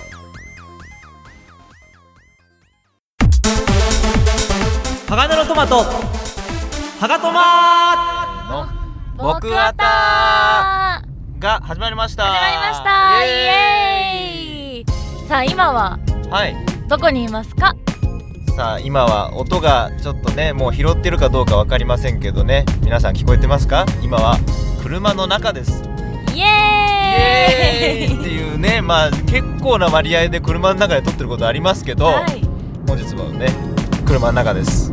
鋼のトマト。はがトマの僕あたが始まりました。始まりました。イエーイ。さあ今ははい。どこにいますか？さあ今は音がちょっとねもう拾ってるかどうか分かりませんけどね。皆さん聞こえてますか？今は車の中です。イエーイ！っていうねまあ結構な割合で車の中で撮ってることありますけど、はい。本日はね車の中です。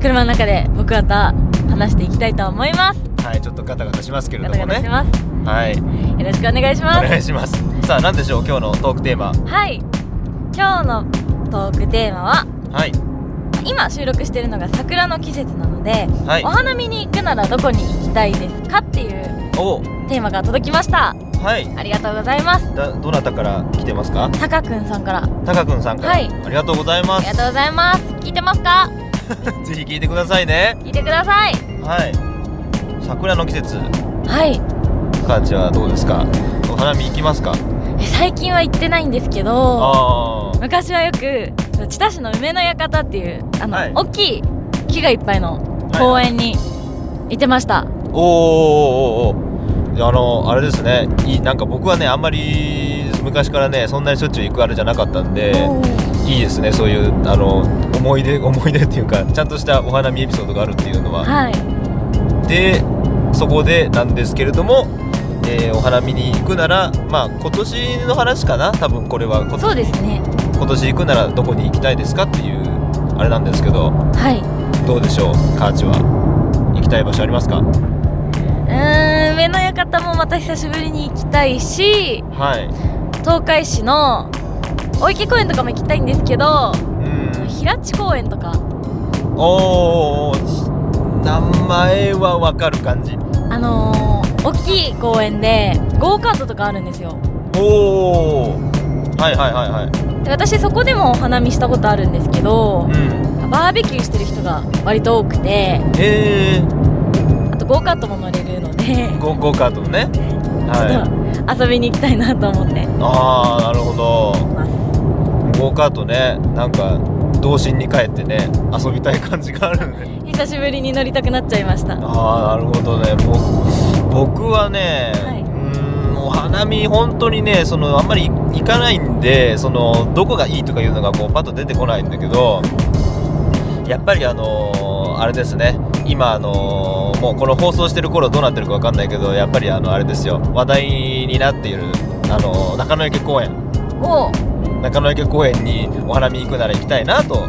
車の中で僕あた話していきたいと思います。はいちょっとガタガタしますけれガどもね。はい。よろしくお願いします。お願いします。さあ何でしょう？今日のトークテーマ。はい。今日のトークテーマははい。今収録してるのが桜の季節なので、はい。お花見に行くならどこに行きたいですかっていうお。テーマが届きました。はい。ありがとうございます。だどなたから来てますか？タカくんさんから。タカくんさんから、はい。ありがとうございます。ありがとうございます。聞いてますか？*laughs* ぜひ聞いてくださいね。聞いてください。はい。桜の季節。はい。カーチはどうですか？お花見行きますか？え最近は行ってないんですけど昔はよく知多市の梅の館っていうあの、はい。大きい木がいっぱいの公園に行ってました、おーおーおーおー。あのあれですね。いいなんか僕はねあんまり昔からねそんなにしょっちゅう行くあれじゃなかったんでいいですね。そういうあの思い出思い出っていうかちゃんとしたお花見エピソードがあるっていうのは、はい。でそこでなんですけれども、えーお花見に行くならまあ今年の話かな？多分これは今そうですね今年行くならどこに行きたいですかっていうあれなんですけどはい。どうでしょう？カーチは。行きたい場所ありますか？うーん梅の館もまた久しぶりに行きたいしはい。東海市の大池公園とかも行きたいんですけど平地公園とか。おー名前はわかる感じ。あのー、大きい公園でゴーカートとかあるんですよ。おおはいはいはいはい。で私そこでもお花見したことあるんですけど、かバーベキューしてる人が割と多くてへえあとゴーカートも乗れるのでゴゴーカートね。はい。遊びに行きたいなと思って。ああなるほど。ゴーカートねなんか童心に帰ってね遊びたい感じがあるんで。久しぶりに乗りたくなっちゃいました。ああなるほどね。僕僕はね、うーんお花見本当にねそのあんまり行かないんでそのどこがいいとかいうのがこうパッと出てこないんだけどやっぱりあのーあれですね。今あのーもうこの放送してる頃どうなってるかわかんないけどやっぱりあのあれですよ。話題になっているあのー中野池公園。お中野池公園にお花見行くなら行きたいなと思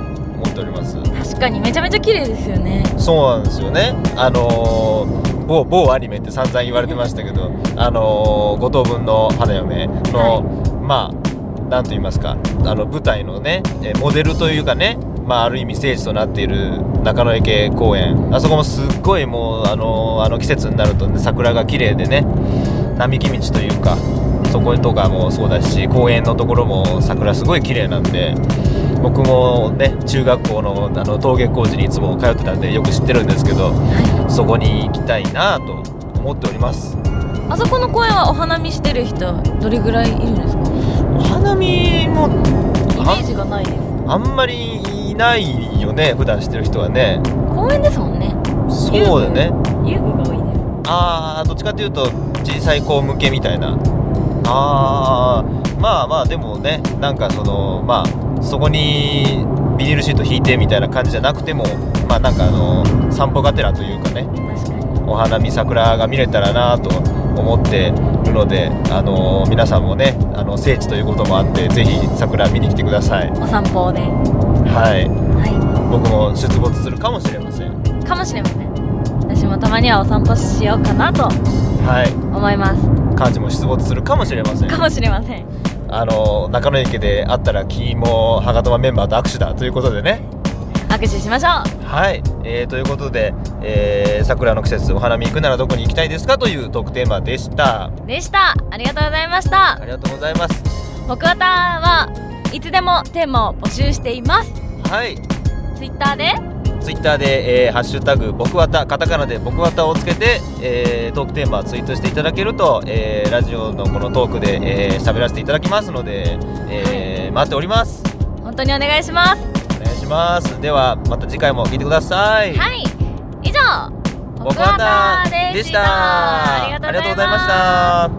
っております。確かにめちゃめちゃ綺麗ですよね。そうなんですよね。あのー某某アニメって散々言われてましたけどあのー五等分の花嫁の、まあなんと言いますかあの舞台のねえーモデルというかねまあ、ある意味聖地となっている中野池公園。あそこもすっごいもうあのあの季節になると、ね、桜が綺麗でね並木道というかそことかもそうだし公園のところも桜すごい綺麗なんで僕もね中学校のあの登下校時にいつも通ってたんでよく知ってるんですけど、そこに行きたいなと思っております。あそこの公園はお花見してる人どれぐらいいるんですか？お花見もイメージがないです。あんまりいないよね普段してる人はね。公園ですもんね。そうだね。遊具。が多いです。ああどっちかというと小さい子向けみたいなああまあまあでもねなんかそのまあそこにビニールシート引いてみたいな感じじゃなくてもまあなんかあの散歩がてらというかねお花見桜が見れたらなと思ってるのであの皆さんもねあの聖地ということもあってぜひ桜見に来てください。お散歩ではい、僕も出没するかもしれません。かもしれません。私もたまにはお散歩しようかなとはい。思います幹事も出没するかもしれません。かもしれません。あの中野池で会ったら君もはがとまメンバーと握手だということでね。握手しましょう。はい、えー、ということで、えー桜の季節お花見行くならどこに行きたいですかというトークテーマでした。でした。ありがとうございました。ありがとうございます。僕わたはいつでもテーマを募集しています。はい。ツイッターでツイッターで、えーハッシュタグ僕わたカタカナで僕わたをつけて、えートークテーマツイートしていただけると、えーラジオのこのトークでえー喋、らせていただきますので、えー待っております。本当にお願いします。お願いします。ではまた次回も聞いてください。はい。以上僕わたでした。ありがとうございました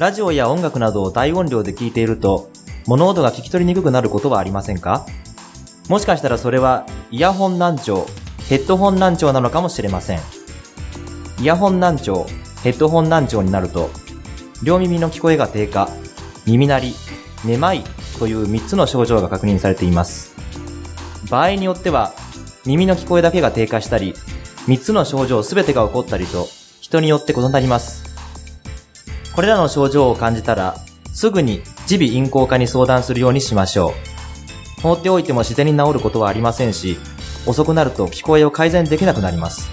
ラジオや音楽などを大音量で聞いていると、物音が聞き取りにくくなることはありませんか？もしかしたらそれは、イヤホン難聴、ヘッドホン難聴なのかもしれません。イヤホン難聴、ヘッドホン難聴になると、両耳の聞こえが低下、耳鳴り、めまいという3つの症状が確認されています。場合によっては、耳の聞こえだけが低下したり、3つの症状すべてが起こったりと、人によって異なります。これらの症状を感じたら、すぐに耳鼻咽喉科に相談するようにしましょう。放っておいても自然に治ることはありませんし、遅くなると聞こえを改善できなくなります。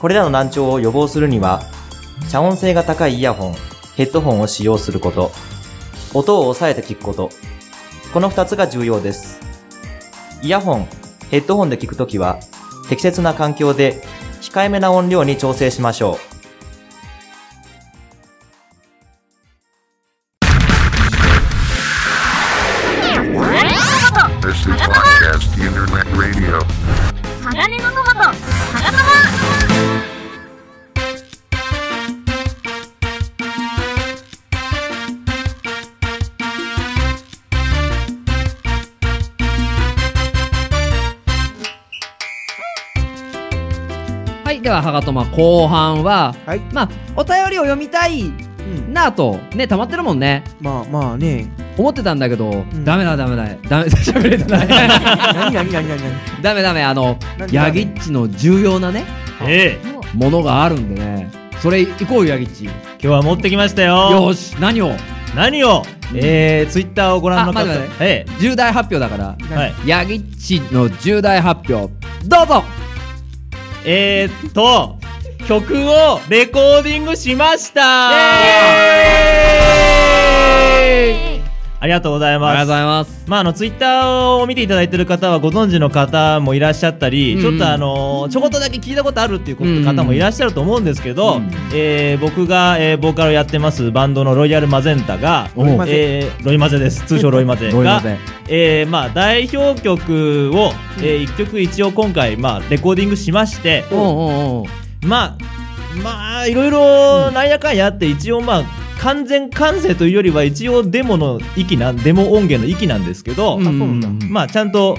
これらの難聴を予防するには、遮音性が高いイヤホン、ヘッドホンを使用すること、音を抑えて聞くこと、この二つが重要です。イヤホン、ヘッドホンで聞くときは、適切な環境で控えめな音量に調整しましょう。はい、では、はがとま後半は、まあ、お便りを読みたいなと、ね、溜まってるもんね。まあまあね。思ってたんだけど、ダメだダメだ、ダメ、*laughs* 喋れてない。何何何何何？ダメダメ、あの、何ヤギッチの重要なね、えものがあるんでね、それ行こうよ、ヤギッチ。今日は持ってきましたよ。よし、何を？何を？えー、ツイッターをご覧の方、あ待って待って。え重大発表だから、はい。ヤギッチの重大発表、どうぞえー、っと、曲をレコーディングしました。ありがとうございます。ありがとうございます。まあ、あの、ツイッターを見ていただいている方はご存知の方もいらっしゃったり、うん。ちょっとあの、ちょこっとだけ聞いたことあるっていうこと方もいらっしゃると思うんですけど、えー僕が、えーボーカルをやってますバンドのロイヤルマゼンタが、おうえーロイマゼです。通称ロイマゼが *laughs* えーまあ、代表曲を、え1曲一応今回、まあ、レコーディングしまして、まあ、まあ、いろいろなんやかんやあって、一応まあ、完全完成というよりは一応デモの域なん、デモ音源の域なんですけど、まあちゃんと、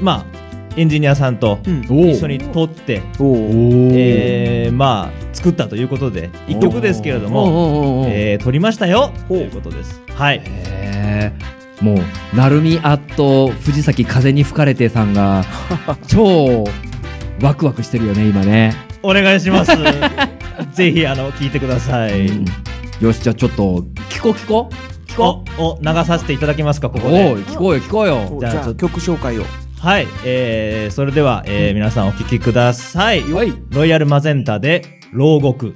まあ、エンジニアさんと一緒に撮って、えーまあ作ったということで、一曲ですけれどもう、えー撮りましたよということです。はい。もう、なるみアット藤崎風に吹かれてさんが、*laughs* 超ワクワクしてるよね、今ね。お願いします。*laughs* ぜひ、あの、聞いてください。よし、じゃあちょっと、聞こう聞こう聞こう。お、流させていただけますか、ここで。おい聞こうよ聞こうよじゃあ曲紹介をはい、えー、それでは、えー皆さんお聴きください。ロイヤルマゼンタで、牢獄。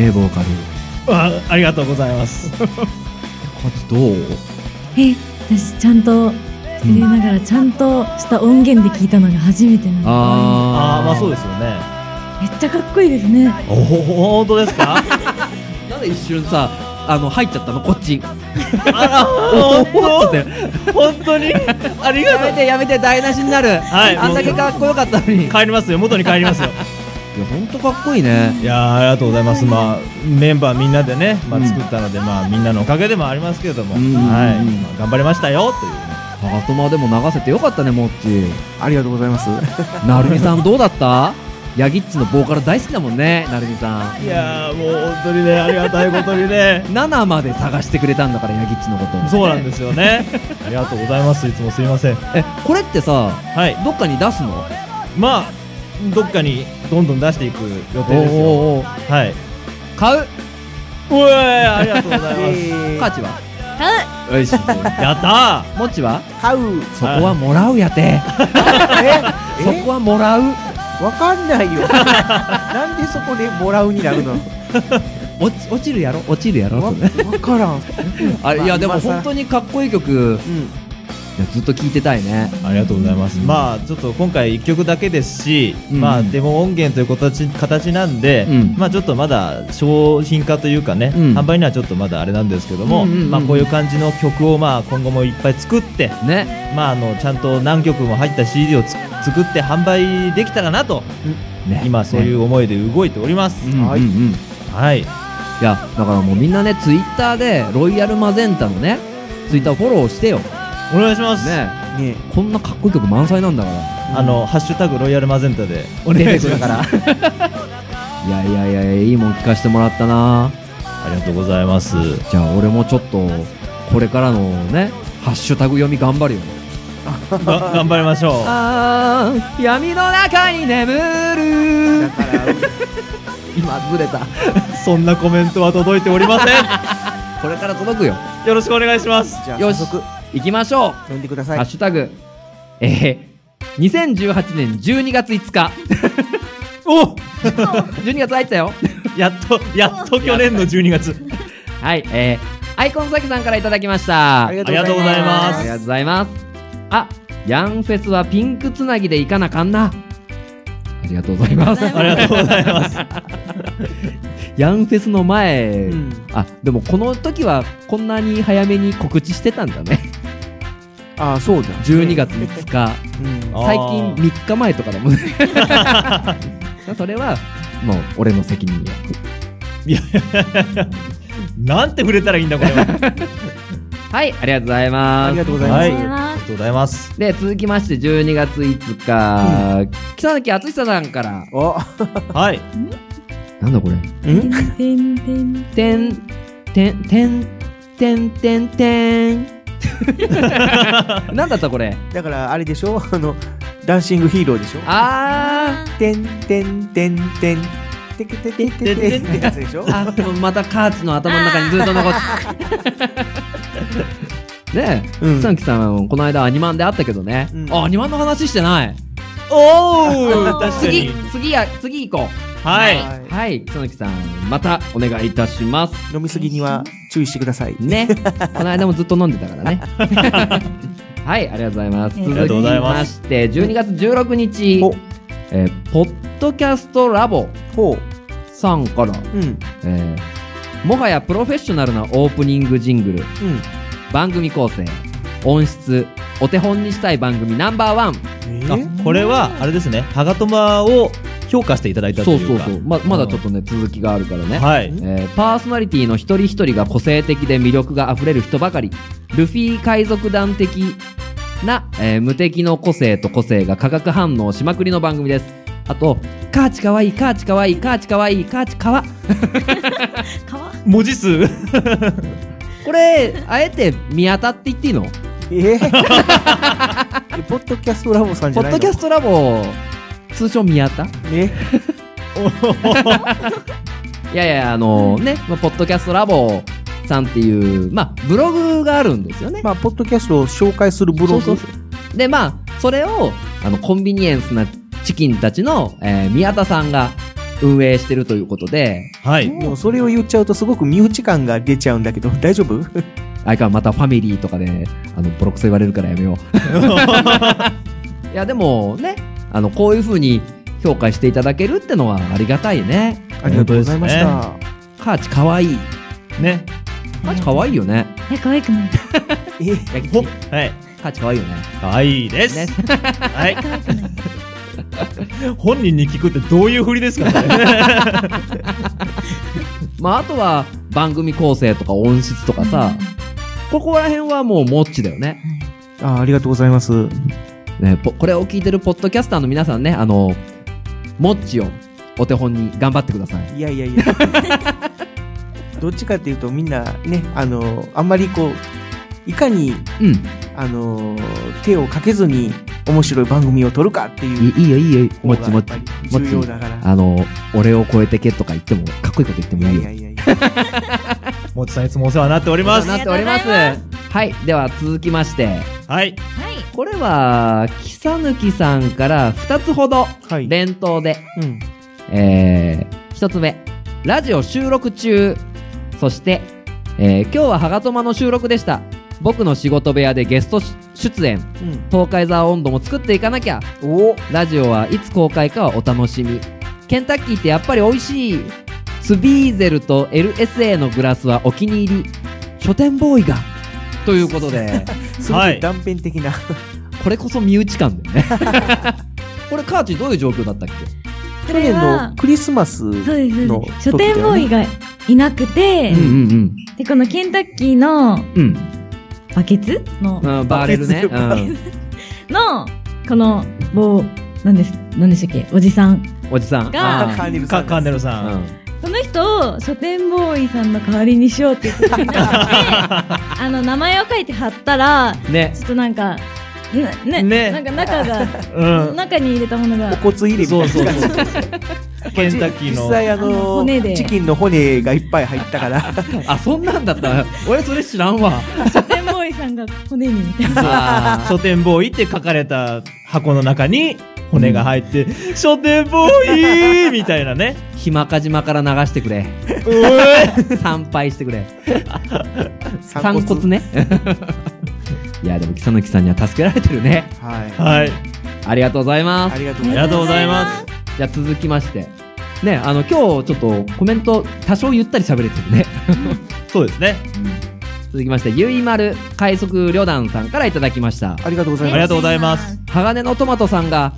げえボーカル。あありがとうございます。こどう？え私ちゃんと照れながらちゃんとした音源で聞いたのが初めてなんであーまあそうですよね。めっちゃかっこいいですねおお本当ですか？*laughs* なんで一瞬さ、あの、入っちゃったの？こっち。あらお本当？*laughs* 本当に？ありがとうやめてやめて台無しになる。はいあんだけかっこよかったのに。帰りますよ元に帰りますよほんとかっこいいね。いやーありがとうございます。まあメンバーみんなでね、まあ、作ったので、まあみんなのおかげでもありますけれども、うん。はい、まあ頑張りましたよというハートマでも流せてよかったね、モッチ。ありがとうございます。*laughs* なるみさんどうだった？ヤギッチのボーカル大好きだもんね、なるみさん。いやーもう本当にねありがたいことにね。*laughs* 7まで探してくれたんだから、ヤギッチのこと。そうなんですよね。*laughs* ありがとうございます。いつもすいません。え、これってさ、はい。どっかに出すの？まあどっかにどんどん出していく予定ですよ。おーおーはい。買う？うえありがとうございます。カーチは？買うよし。やったモッチは買う。そこはもらうやて。え？*laughs* そこはもらう。わかんないよ。*laughs* なんでそこでもらうになるの？落ち落ちるやろ？落ちるやろ？わわからん。*laughs* あいやでも本当にかっこいい曲、いやずっと聴いてたいね。ありがとうございます、まあちょっと今回1曲だけですし、うん。まあデモ音源という形形なんで、うん。まあちょっとまだ商品化というかね、うん。販売にはちょっとまだあれなんですけども、うんうんうんうん。まあこういう感じの曲をまあ今後もいっぱい作って、ね。まああのちゃんと何曲も入った CD をつ作って販売できたらなと、ね。今そういう思いで動いております。はい、うんうん。はい。い。やだからもうみんなねツイッターでロイヤルマゼンタのねツイッターフォローしてよお願いします。ね。こんなかっこいい曲満載なんだから。あの、ハッシュタグロイヤルマゼンタで。お願いします。か *laughs* らいやいやいやいいもん聞かせてもらったな。ありがとうございます。じゃあ俺もちょっとこれからのねハッシュタグ読み頑張るよ。が頑張りましょう。*laughs* 闇の中に眠る。今ずれた。そんなコメントは届いておりません。*laughs* これから届くよ。よろしくお願いします。じゃあよし早速行きましょう。読んでください。ハッシュタグ。えー、2018年12月5日 *laughs* お12月入ったよ。やっとやっと去年の12月。はいえー、アイコンさきさんからいただきました。ありがとうございます。ありがとうございます。あヤンフェスはピンクつなぎで行かなかんな。ありがとうございます。ありがとうございます。*laughs* ヤンフェスの前、うん。あでもこの時はこんなに早めに告知してたんだねああそうだ。12月5日。うん。最近3日前とかだもんね。*laughs* それはもう俺の責任よいやなんて触れたらいいんだこれは。*laughs* はいありがとうございます。ありがとうございます。はい。ありがとうございます。で続きまして12月5日、北崎敦久さんから。お。はい。なんだこれ。ん？てんてんてんてんてんてんてんてん *laughs* なんだったこれ？だからあれでしょ？あのダンシングヒーローでしょ？あてんてんてんてんてけてけててってやつでしあでもまたカーチの頭の中にずっと残って *laughs* ねえ、うん。草木さんこの間アニマンで会ったけどね、うん。あアニマンの話してないおお *laughs* 次に。次や次行こう。はい。はい。草木さんまたお願いいたします。飲みすぎには注意してください。ね。この間もずっと飲んでたからね。*laughs* はいありがとうございます。ありがとうございます。続きまして12月16日。お。えーポッドキャストラボほさんから、ううん。えーもはやプロフェッショナルなオープニングジングル。うん。番組構成音質お手本にしたい番組ナンバーワン。えあーこれはあれですね。ハガトマを評価していただいたとそいうそうそうままだちょっとね続きがあるからね、はい。えーパーソナリティの一人一人が個性的で魅力があふれる人ばかり。ルフィ海賊団的な、えー無敵の個性と個性が化学反応しまくりの番組です。あとカーチかわいいカーチかわいいカーチかわいいカーチかわ *laughs* 文字数。*laughs* これあえて宮田って言っていいの？えー。*laughs* えポッドキャストラボさんじゃないの？ポッドキャストラボ通称宮田。え *laughs* いやいやあのね、まあ、ポッドキャストラボさんっていうまあブログがあるんですよね。まあポッドキャストを紹介するブログ。そうそうそう。でまあそれをあのコンビニエンスなチキンたちの、えー宮田さんが運営してるということで。はい。でもそれを言っちゃうとすごく身内感が出ちゃうんだけど大丈夫？相川またファミリーとかであのボロクソ言われるからやめよう。*laughs* いやでもねあのこういう風に評価していただけるってのはありがたいね。ありがとうございました、本カーチかわい。いね。カーチかわいいよね。え可愛くない？はい。カーチかわいいよね。かわいいです、ね。*laughs* はい。本人に聞くってどういう振りですかね。*laughs* まああとは番組構成とか音質とかさ、ここら辺はもうモッチだよねあありがとうございますね、ぽこれを聞いてるポッドキャスターの皆さんね、あの、モッチをお手本に頑張ってください。いやいやいや *laughs* どっちかっていうとみんなねあのあんまりこういかにうん。あの手をかけずに面白い番組を撮るかっていういいいよいいよ、方モッチモッがやっぱりチ。モ重要ッチだからあの、俺を超えてけとか言っても、かっこいいこと言ってもいいよ。いやいやいやもちさんいつもお世話になっておりますなっております。はい。では続きまして、はいこれは、木さぬきさんから2つほどはい連投で、うんえー、1つ目、ラジオ収録中。そして、えー今日はハガトマの収録でした。僕の仕事部屋でゲスト出演。うん東海沢温度も作っていかなきゃ。おラジオはいつ公開かはお楽しみ。ケンタッキーってやっぱり美味しい。スビーゼルと LSA のグラスはお気に入り。書店ボーイが。ということで、*laughs* すごい断片的な、これこそ身内感だよね。*laughs* これ、カーチどういう状況だったっけ？去年のクリスマスそうですそうのです書店ボーイがいなくて、うんうんでこのケンタッキーのうん。うん。バケツの、うん、バーレルね。うん。のこの棒なんですなんでしたっけ？おじさんおじさん。がカーネルさんかカーネルさん、うんこの人を書店ボーイさんの代わりにしようっていうことに *laughs* なってあの名前を書いて貼ったらね。ちょっとなんかねねなんか中が、*laughs* うん。中に入れたものが。骨入れみたいな。そうそう感じ *laughs* ケンタッキーの。実際ああのの骨で。チキンの骨がいっぱい入ったから。あ、そんなんだった俺それ知らんわ。天ボーイさんが骨にみたいな。*laughs* あ書店ボーイって書かれた箱の中に骨が入って、書店ボーイみたいなね。*laughs* ひまか島から流してくれ。参拝してくれ。散骨ね。*laughs* いや、でも、木佐さんには助けられてるね。はいはい。ありがとうございます。ありがとうございます。じゃあ続きまして。ね、あの、今日ちょっとコメント多少ゆったり喋れてるね。そうですね。続きまして、ゆいまる快速旅団さんからいただきました。ありがとうございますありがとうございます。鋼のトマトさんが、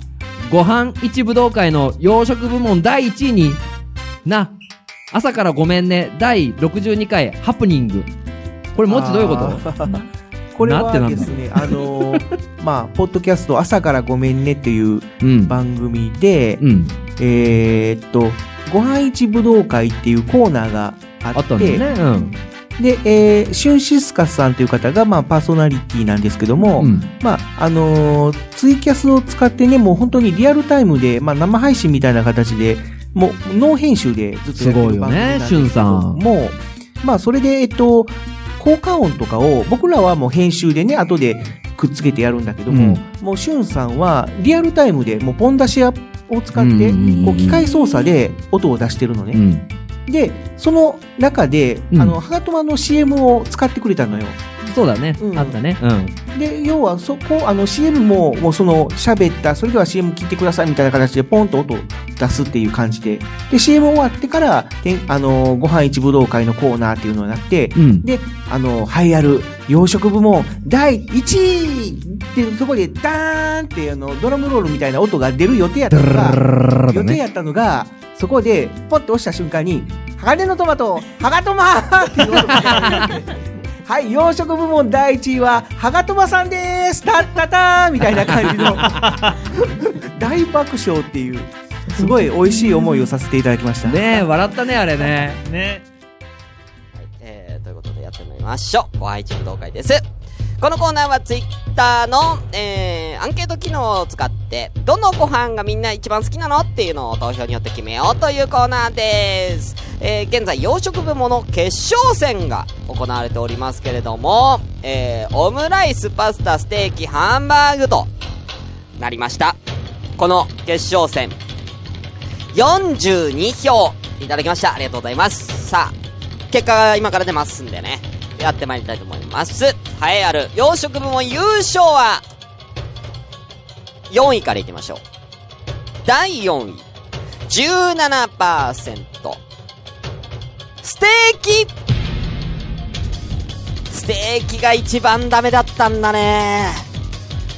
ご飯一武道会の洋食部門第1位にな、朝からごめんね、第62回ハプニング。これ、もちどういうこと？*laughs* これはなってなんだですね、あのー *laughs* まあ、ポッドキャスト朝からごめんねっていううん。番組で、うん。えーっと、ご飯一武道会っていうコーナーがあって、あったんだよね。うん。で、えー、シュンシスカスさんという方が、まあ、パーソナリティなんですけども、うんまあ、あのーツイキャスを使ってね、もう本当にリアルタイムで、まあ、生配信みたいな形で、もう、ノー編集でずっとやってる番組なんですけどすごいよねシュンさんもう、まあ、それで、えっと、効果音とかを、僕らはもう編集でね、後でくっつけてやるんだけども、もう、シュンさんは、リアルタイムで、もう、ポン出しを使って、うんうんうんこう、機械操作で音を出してるのね。うん。で、その中で、うんあの、ハガトマの CM を使ってくれたのよ。そうだね。うんあったね。うん。で、要はそこ、あの CM も、もうその喋った、それでは CM 聞いてくださいみたいな形でポンと音を出すっていう感じで。で、CM 終わってから、てんあの、ご飯一武道会のコーナーっていうのになって、うんで、あの、栄えある洋食部門第1位っていうところで、ダーンってあの、ドラムロールみたいな音が出る予定やったのが、予定やったのが、そこで、ポッと押した瞬間に、鋼のトマト、ハガトマっていう音が出てはい、洋食部門第1位は、ハガトマさんですたったたーみたいな感じの、大爆笑っていう、すごい美味しい思いをさせていただきました。ねえ、笑ったね、あれね。ね。えー、ということでやってまいりましょう。ご配置武道会です。このコーナーはツイッターの、えー、アンケート機能を使って、どのご飯がみんな一番好きなのっていうのを投票によって決めようというコーナーです。えー、現在洋食部門の決勝戦が行われておりますけれども、えー、オムライス、パスタ、ステーキ、ハンバーグとなりました。この決勝戦、42票いただきました。ありがとうございます。さあ、結果が今から出ますんでね、やってまいりたいと思います。栄えある洋食部門優勝は、4位からいきましょう。第4位、17%。ステーキステーキが一番ダメだったんだね。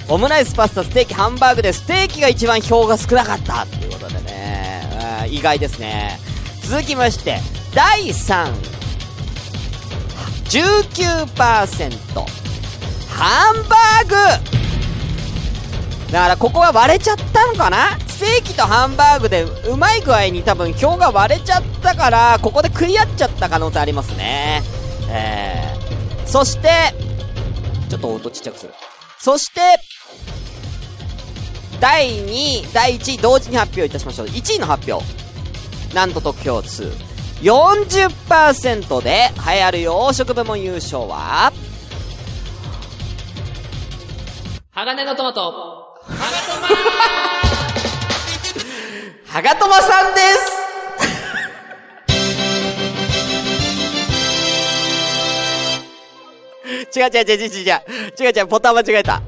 オムライス、パスタ、ステーキ、ハンバーグでステーキが一番票が少なかったっていうことでね、意外ですね。続きまして、第3位。19%。ハンバーグだからここは割れちゃったのかな？ステーキとハンバーグでうまい具合に多分票が割れちゃったから、ここで食い合っちゃった可能性ありますね。えー、そして、ちょっと音ちっちゃくする。そして、第2位、第1位同時に発表いたしましょう。1位の発表。なんと得票数。40%で流行る洋食部門優勝は、鋼のトマト。はがとまさんです違う違う違う違う違う。違う違う、ボタン間違えた。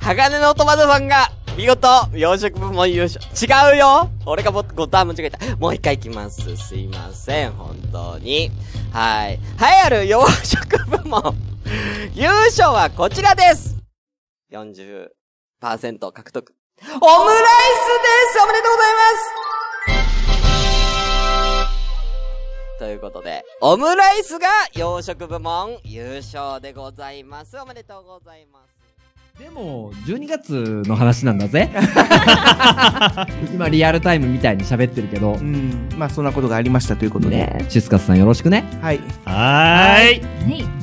*laughs* 鋼のトマトさんが、見事、洋食部門優勝。違うよ俺がボボタン間違えた。もう一回行きます。すいません、本当に。はい。栄えある洋食部門、優勝はこちらです40%獲得。オムライスですおめでとうございますということで、オムライスが洋食部門優勝でございます。おめでとうございます。でも、12月の話なんだぜ。*laughs* 今、リアルタイムみたいに喋ってるけど。うん。まあ、そんなことがありましたということで。ねシスカスさんよろしくね。はい。はーい。はい。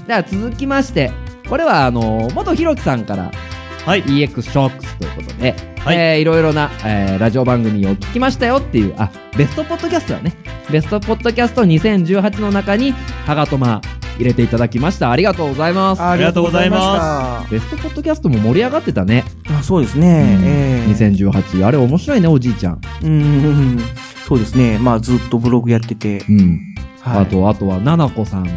では続きまして、これはあの、元ひろきさんから、はい。EX ショックスということで、はいえーいろいろな、えーラジオ番組を聞きましたよっていう、あ、ベストポッドキャストだね。ベストポッドキャスト2018の中に、ハガトマ入れていただきました。ありがとうございます。ありがとうございました。ベストポッドキャストも盛り上がってたね。あそうですね。ええ2018。あれ面白いね、おじいちゃん。うん。そうですね。まあ、ずっとブログやってて。うん。はいあと、あとは、ななこさん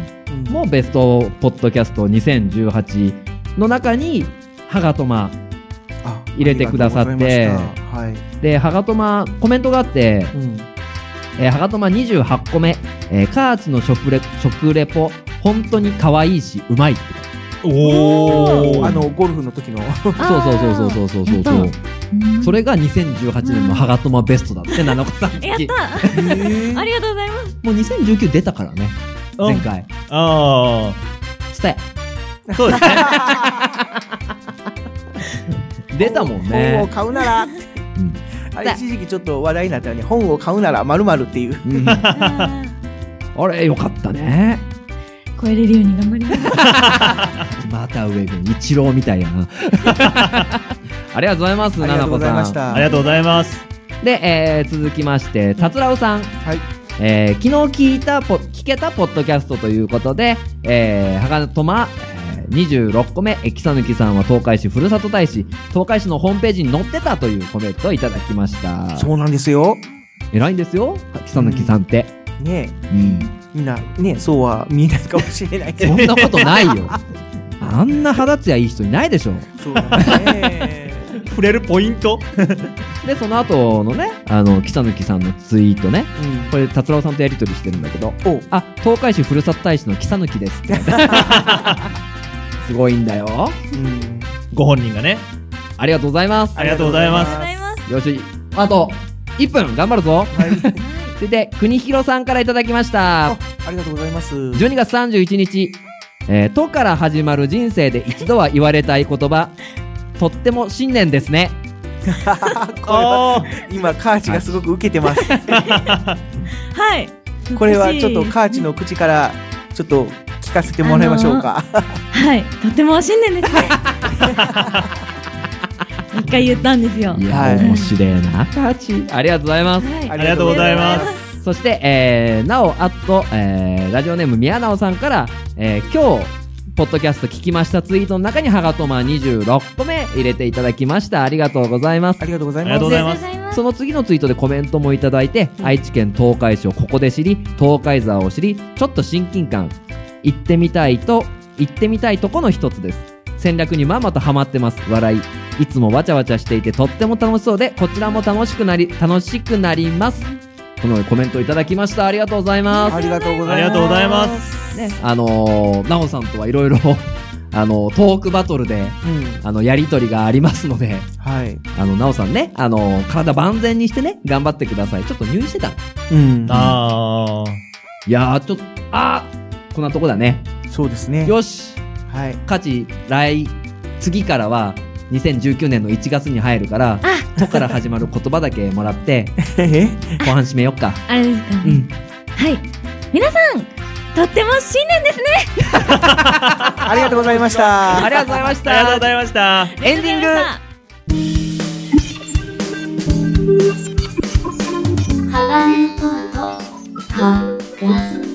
もベストポッドキャスト2018の中に、ハガトマ入れてくださってはい。で、ハガトマ、コメントがあって、えーハガトマ28個目、えーカーチの食レ食レポ、本当に可愛いし、うまいって。おお。あの、ゴルフの時の。*laughs* そうそうそうそうそうそうそう。それが2018年のハガトマベストだって、七子さん。やったありがとうございます。もう2019出たからね。前回。ああ。伝え。そうですね。*laughs* 出たもんね。本を買うなら。あれ一時期ちょっと話題になったように本を買うならまるっていう、あれよかったね超えれるように頑張ります。*laughs* また上君、一郎みたいやな。*laughs* ありがとうございます、ありがとうございましたななこさんありがとうございます。で、えー続きまして、達郎さん。はい。えー昨日聞いたポ、聞けたポッドキャストということで、えー、はがとま、えー26個目、え、木さぬきさんは東海市ふるさと大使、東海市のホームページに載ってたというコメントをいただきました。そうなんですよ。偉いんですよ、木さぬきさんって。ねうん。みんな、ねそうは見えないかもしれないけどそんなことないよ。*laughs* あんな肌ツヤいい人いないでしょ。そうだね。*laughs* 触れるポイント？*laughs* で、その後のね、あの、木さぬきさんのツイートね、これ、達郎さんとやりとりしてるんだけど、あ、東海市ふるさと大使の木さぬきですって。すごいんだよ。ご本人がね。ありがとうございます。ありがとうございます。よし、あと、1分頑張るぞ。*laughs* 続いて、国広さんからいただきました。ありがとうございます。12月31日、えー、とから始まる人生で一度は言われたい言葉、とっても新年ですね。*laughs* これは今、カーチがすごく受けてます。*laughs* はい。これはちょっとカーチの口から、ちょっと聞かせてもらいましょうか。はい。とても新年ですね。一回言ったんですよ。いや、面白いな、カーチ。ありがとうございます。はいありがとうございます。そして、えー、なお、あと、えー、ラジオネーム宮直さんから、えー、今日、ポッドキャスト聞きましたツイートの中にハガトマ26個目入れていただきました。ありがとうございます。ありがとうございありがとうございます。その次のツイートでコメントもいただいて、愛知県東海市をここで知り、東海沢を知り、ちょっと親近感、行ってみたいと、行ってみたいとこの一つです。戦略にまんまとハマってます。笑い。いつもわちゃわちゃしていてとっても楽しそうで、こちらも楽しくなり、楽しくなります。このコメントいただきました。ありがとうございます。ありがとうございます。ありがとうございます。ね、あのー、なおさんとはいろいろ、*laughs* あのートークバトルで、うん。あの、やりとりがありますので、はい。あの、なおさんね、あのー体万全にしてね、頑張ってください。ちょっと入院してた。うん。あいやー、ちょっと、あーこんなとこだね。そうですね。よしはい。価値、来、次からは、2019年の1月に入るから、とから始まる言葉だけもらって、*laughs* え？後半締めよっか。あれですかね。うん。はい。皆さん、とっても新年ですね。*laughs* ありがとうございました。ありがとうございました。ありがとうございました。エンディング鋼とハガ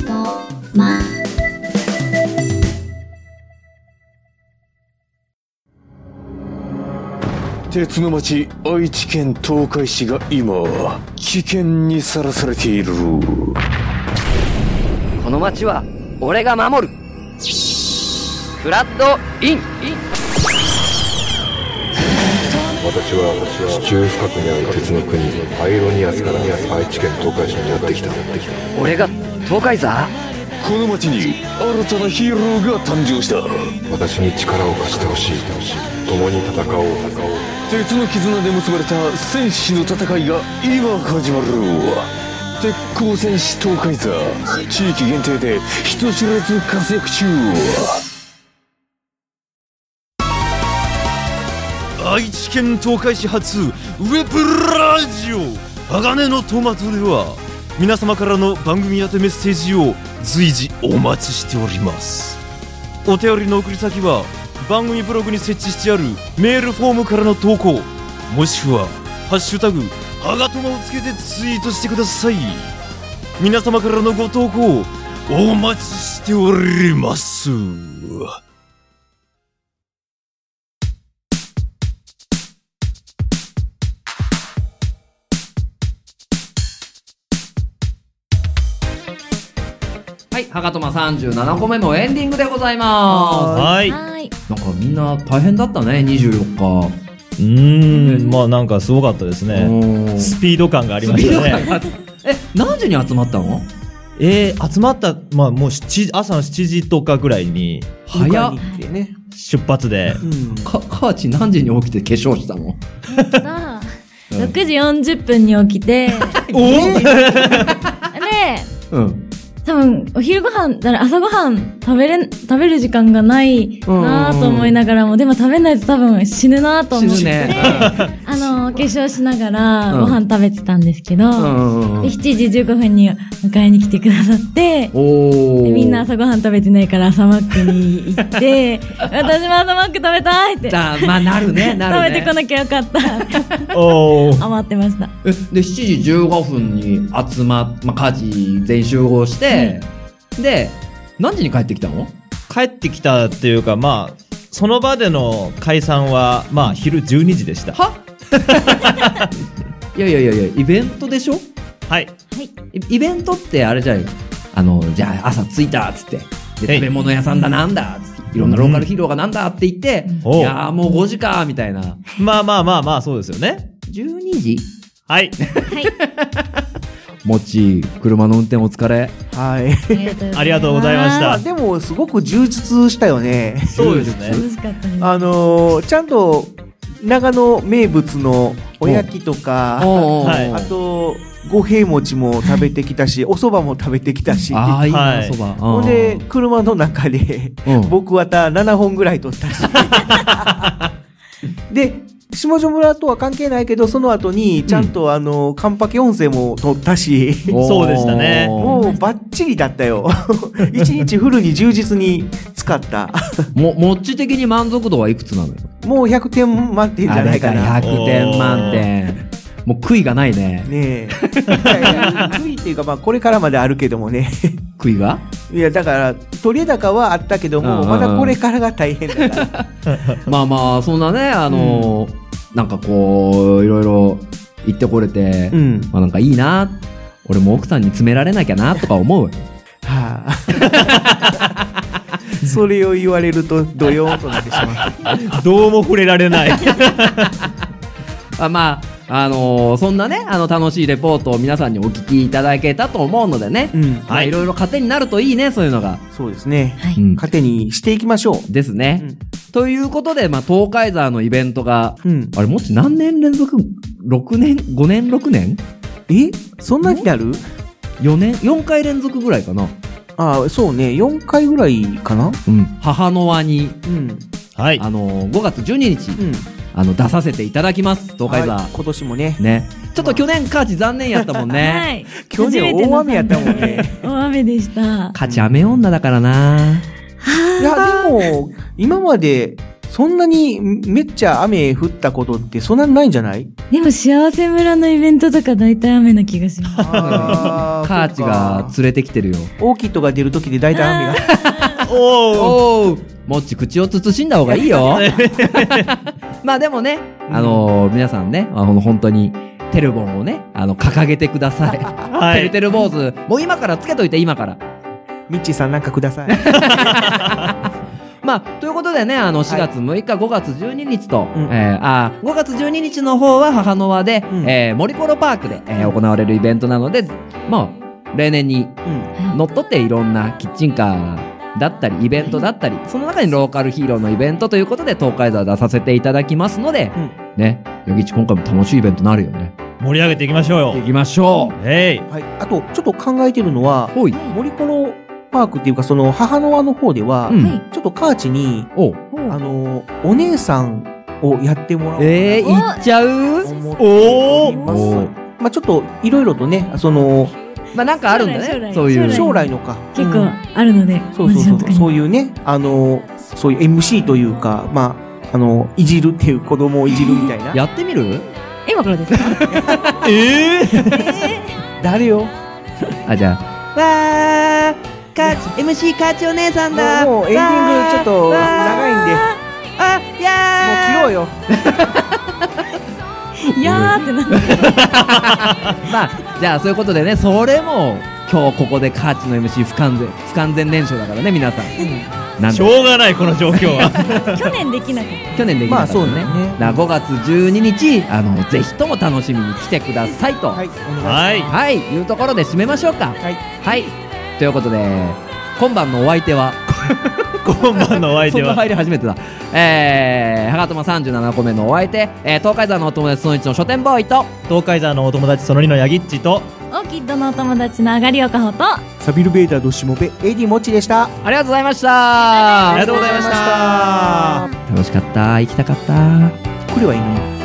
とマ鉄の町愛知県東海市が今危険にさらされている。この町は俺が守る。フラッドイン。私は地中深くにある鉄の国パイロニアスから愛知県東海市にやってきた。俺が東海座？この町に新たなヒーローが誕生した。私に力を貸してほしい。共に戦おう鉄の絆で結ばれた戦士の戦いが今始まる鉄鋼戦士東海座地域限定で人知れず活躍中。愛知県東海市発ウェブラジオ。鋼のトマトでは皆様からの番組宛てメッセージを随時お待ちしております。お便りの送り先は番組ブログに設置してあるメールフォームからの投稿。もしくは「ハッシュタグはがとま」をつけてツイートしてください。皆様からのご投稿お待ちしております。はい、はがとま37個目のエンディングでございます。はいはい。なんかみんな大変だったね、24日。うーん、まあなんかすごかったですね。スピード感がありましたね。え、何時に集まったの？えー、集まった、まあもう7朝の7時とかぐらいに、早っ迎えに行ってね。出発で。か、カーチ何時に起きて化粧したの？が6時40分に起きて、*laughs* おで、*laughs* うん。多分、お昼ご飯、なら朝ご飯食べれん、食べる時間がないなぁと思いながらも、でも食べないと多分死ぬなぁと思って、ね。*laughs* あの、化粧しながらうん。ご飯食べてたんですけど、うんうんうんで、7時15分に迎えに来てくださって、おでみんな朝ごはん食べてないから朝マックに行って、*laughs* 私も朝マック食べたいって。あまあなるね *laughs* なるね。食べてこなきゃよかった。お余ってました。え、で、7時15分に集まっ、まあ、家事全員集合して、で、何時に帰ってきたの？帰ってきたっていうか、まあ、その場での解散は、まあ昼12時でした。いやいやいやいや、イベントでしょ？はい。イイベントってあれじゃない？あの、じゃあ朝着いたっつって、で、食べ物屋さんだなんだっつって、いろんなローカルヒーローがなんだって言って、おう。いやーもう5時かみたいな。まあまあまあまあ、そうですよね。12時？はい。*laughs* もっち、車の運転お疲れ。はい。ありがとうございましたあでも、すごく充実したよね。そうですね楽しかったです。あのーちゃんと、長野名物のおやきとか、*laughs* はいあと、五平餅も食べてきたし、お蕎麦も食べてきたし。ああ、いいな、はいそば。ほんで、車の中で、うん僕はた7本ぐらい取ったし。*laughs* で、下條村とは関係ないけど、その後に、ちゃんと、あの、カンパケ音声も取ったし。*laughs* そうでしたねもうバッチリだったよ。*laughs* 一日フルに充実に使った。*laughs* も、もっち的に満足度はいくつなのよ？もう100点満点じゃないかな。あれか100点満点。もう悔いがないね。ねえ。悔いっていうか、まあ、これからまであるけどもね。悔いが？いや、だから、取れ高はあったけども、うんうんうんまだこれからが大変だから。まあまあ、そんなね、あのーなんかこう、いろいろ言ってこれて、うんまあなんかいいな、俺も奥さんに詰められなきゃな、とか思う。はあ。それを言われると、ドヨーンとなってしまう。*laughs* どうも触れられない。あ *laughs* まあ、あのーそんなね、あの楽しいレポートを皆さんにお聞きいただけたと思うのでね、うん。まあいろいろ糧になるといいね、そういうのが。そうですね。うん糧にしていきましょう。ですね。ということで、まあ、東海沢のイベントが、うん。あれ、もし何年連続 ?6 年 ?5 年 ?6 年？え？そんなになる ?4 年 ?4 回連続ぐらいかな。ああ、そうね。4回ぐらいかなうん。母の輪に、うん。はい。あのー、5月12日、うん。あの、出させていただきます、東海沢。はい今年もね。ね。ちょっと去年、カーチ残念やったもんはね。い。去年大雨やったもんね。*laughs* 大雨でした。カーチ雨女だからな。いや、でも、今まで、そんなにめっちゃ雨降ったことってそんなにないんじゃない？でも幸せ村のイベントとか大体雨な気がします。あカーチが連れてきてるよ。オーキッドが出るときで大体雨が。お *laughs* おうもっち口を慎んだ方がいいよ。*laughs* まあでもね、あのー皆さんね、あの、本当に、テルボンをね、あの、掲げてください。はいてるてる坊主、もう今からつけといて、今から。ミッチーさんなんかください。*laughs* まあ、ということでね、あの、4月6日、5月12日と、うんえーあー5月12日の方は母の輪で、うんえー森コロパークで、えー行われるイベントなので、まあ、例年にうん。乗っ取っていろんなキッチンカーだったり、イベントだったり、その中にローカルヒーローのイベントということで、東海座出させていただきますので、うんね、ヨギチ今回も楽しいイベントになるよね。盛り上げていきましょうよ。行きましょえい。はい。あと、ちょっと考えてるのは。森コロパークっていうか、その母の輪の方では、うんちょっとカーチに。あの、お姉さんをやってもらおうえー、いっちゃう？おおまあちょっといろいろとねそのまあなんかあるんだね。そういう。将来。のか。結構あるので、そうそうそう。そういうねあのそういう MC というかまああのいじるっていう子供をいじるみたいな。やってみる？今からですか？*laughs* ええ誰よ？あじゃあ。わーか MC 課長姉さんだ。もうもうエンディングちょっと長いんで。あいやもう切ろうよ *laughs* い *laughs* やーってなって。*laughs* まあじゃあそういうことでねそれも今日ここでカーチの MC 不完全不完全燃焼だからね皆さん。なんで？しょうがないこの状況は。*laughs* 去年できなかった。去年できなかったね,、まあそうね。だから5月12日あのぜひとも楽しみに来てくださいと。はい、はい。はい、い。うところで締めましょうか。はい、ということで今晩のお相手は？*laughs* 今晩のお相手は？入り初めてだえー、はがとま37個目のお相手、えー、東海山のお友達その1の書店ボーイと。東海山のお友達その2のヤギッチと。オーキッドのお友達のあがりおかほと。サビルベーダードシモベ AD モッチでした。ありがとうございました。ありがとうございました。楽しかった。行きたかった。これはいいね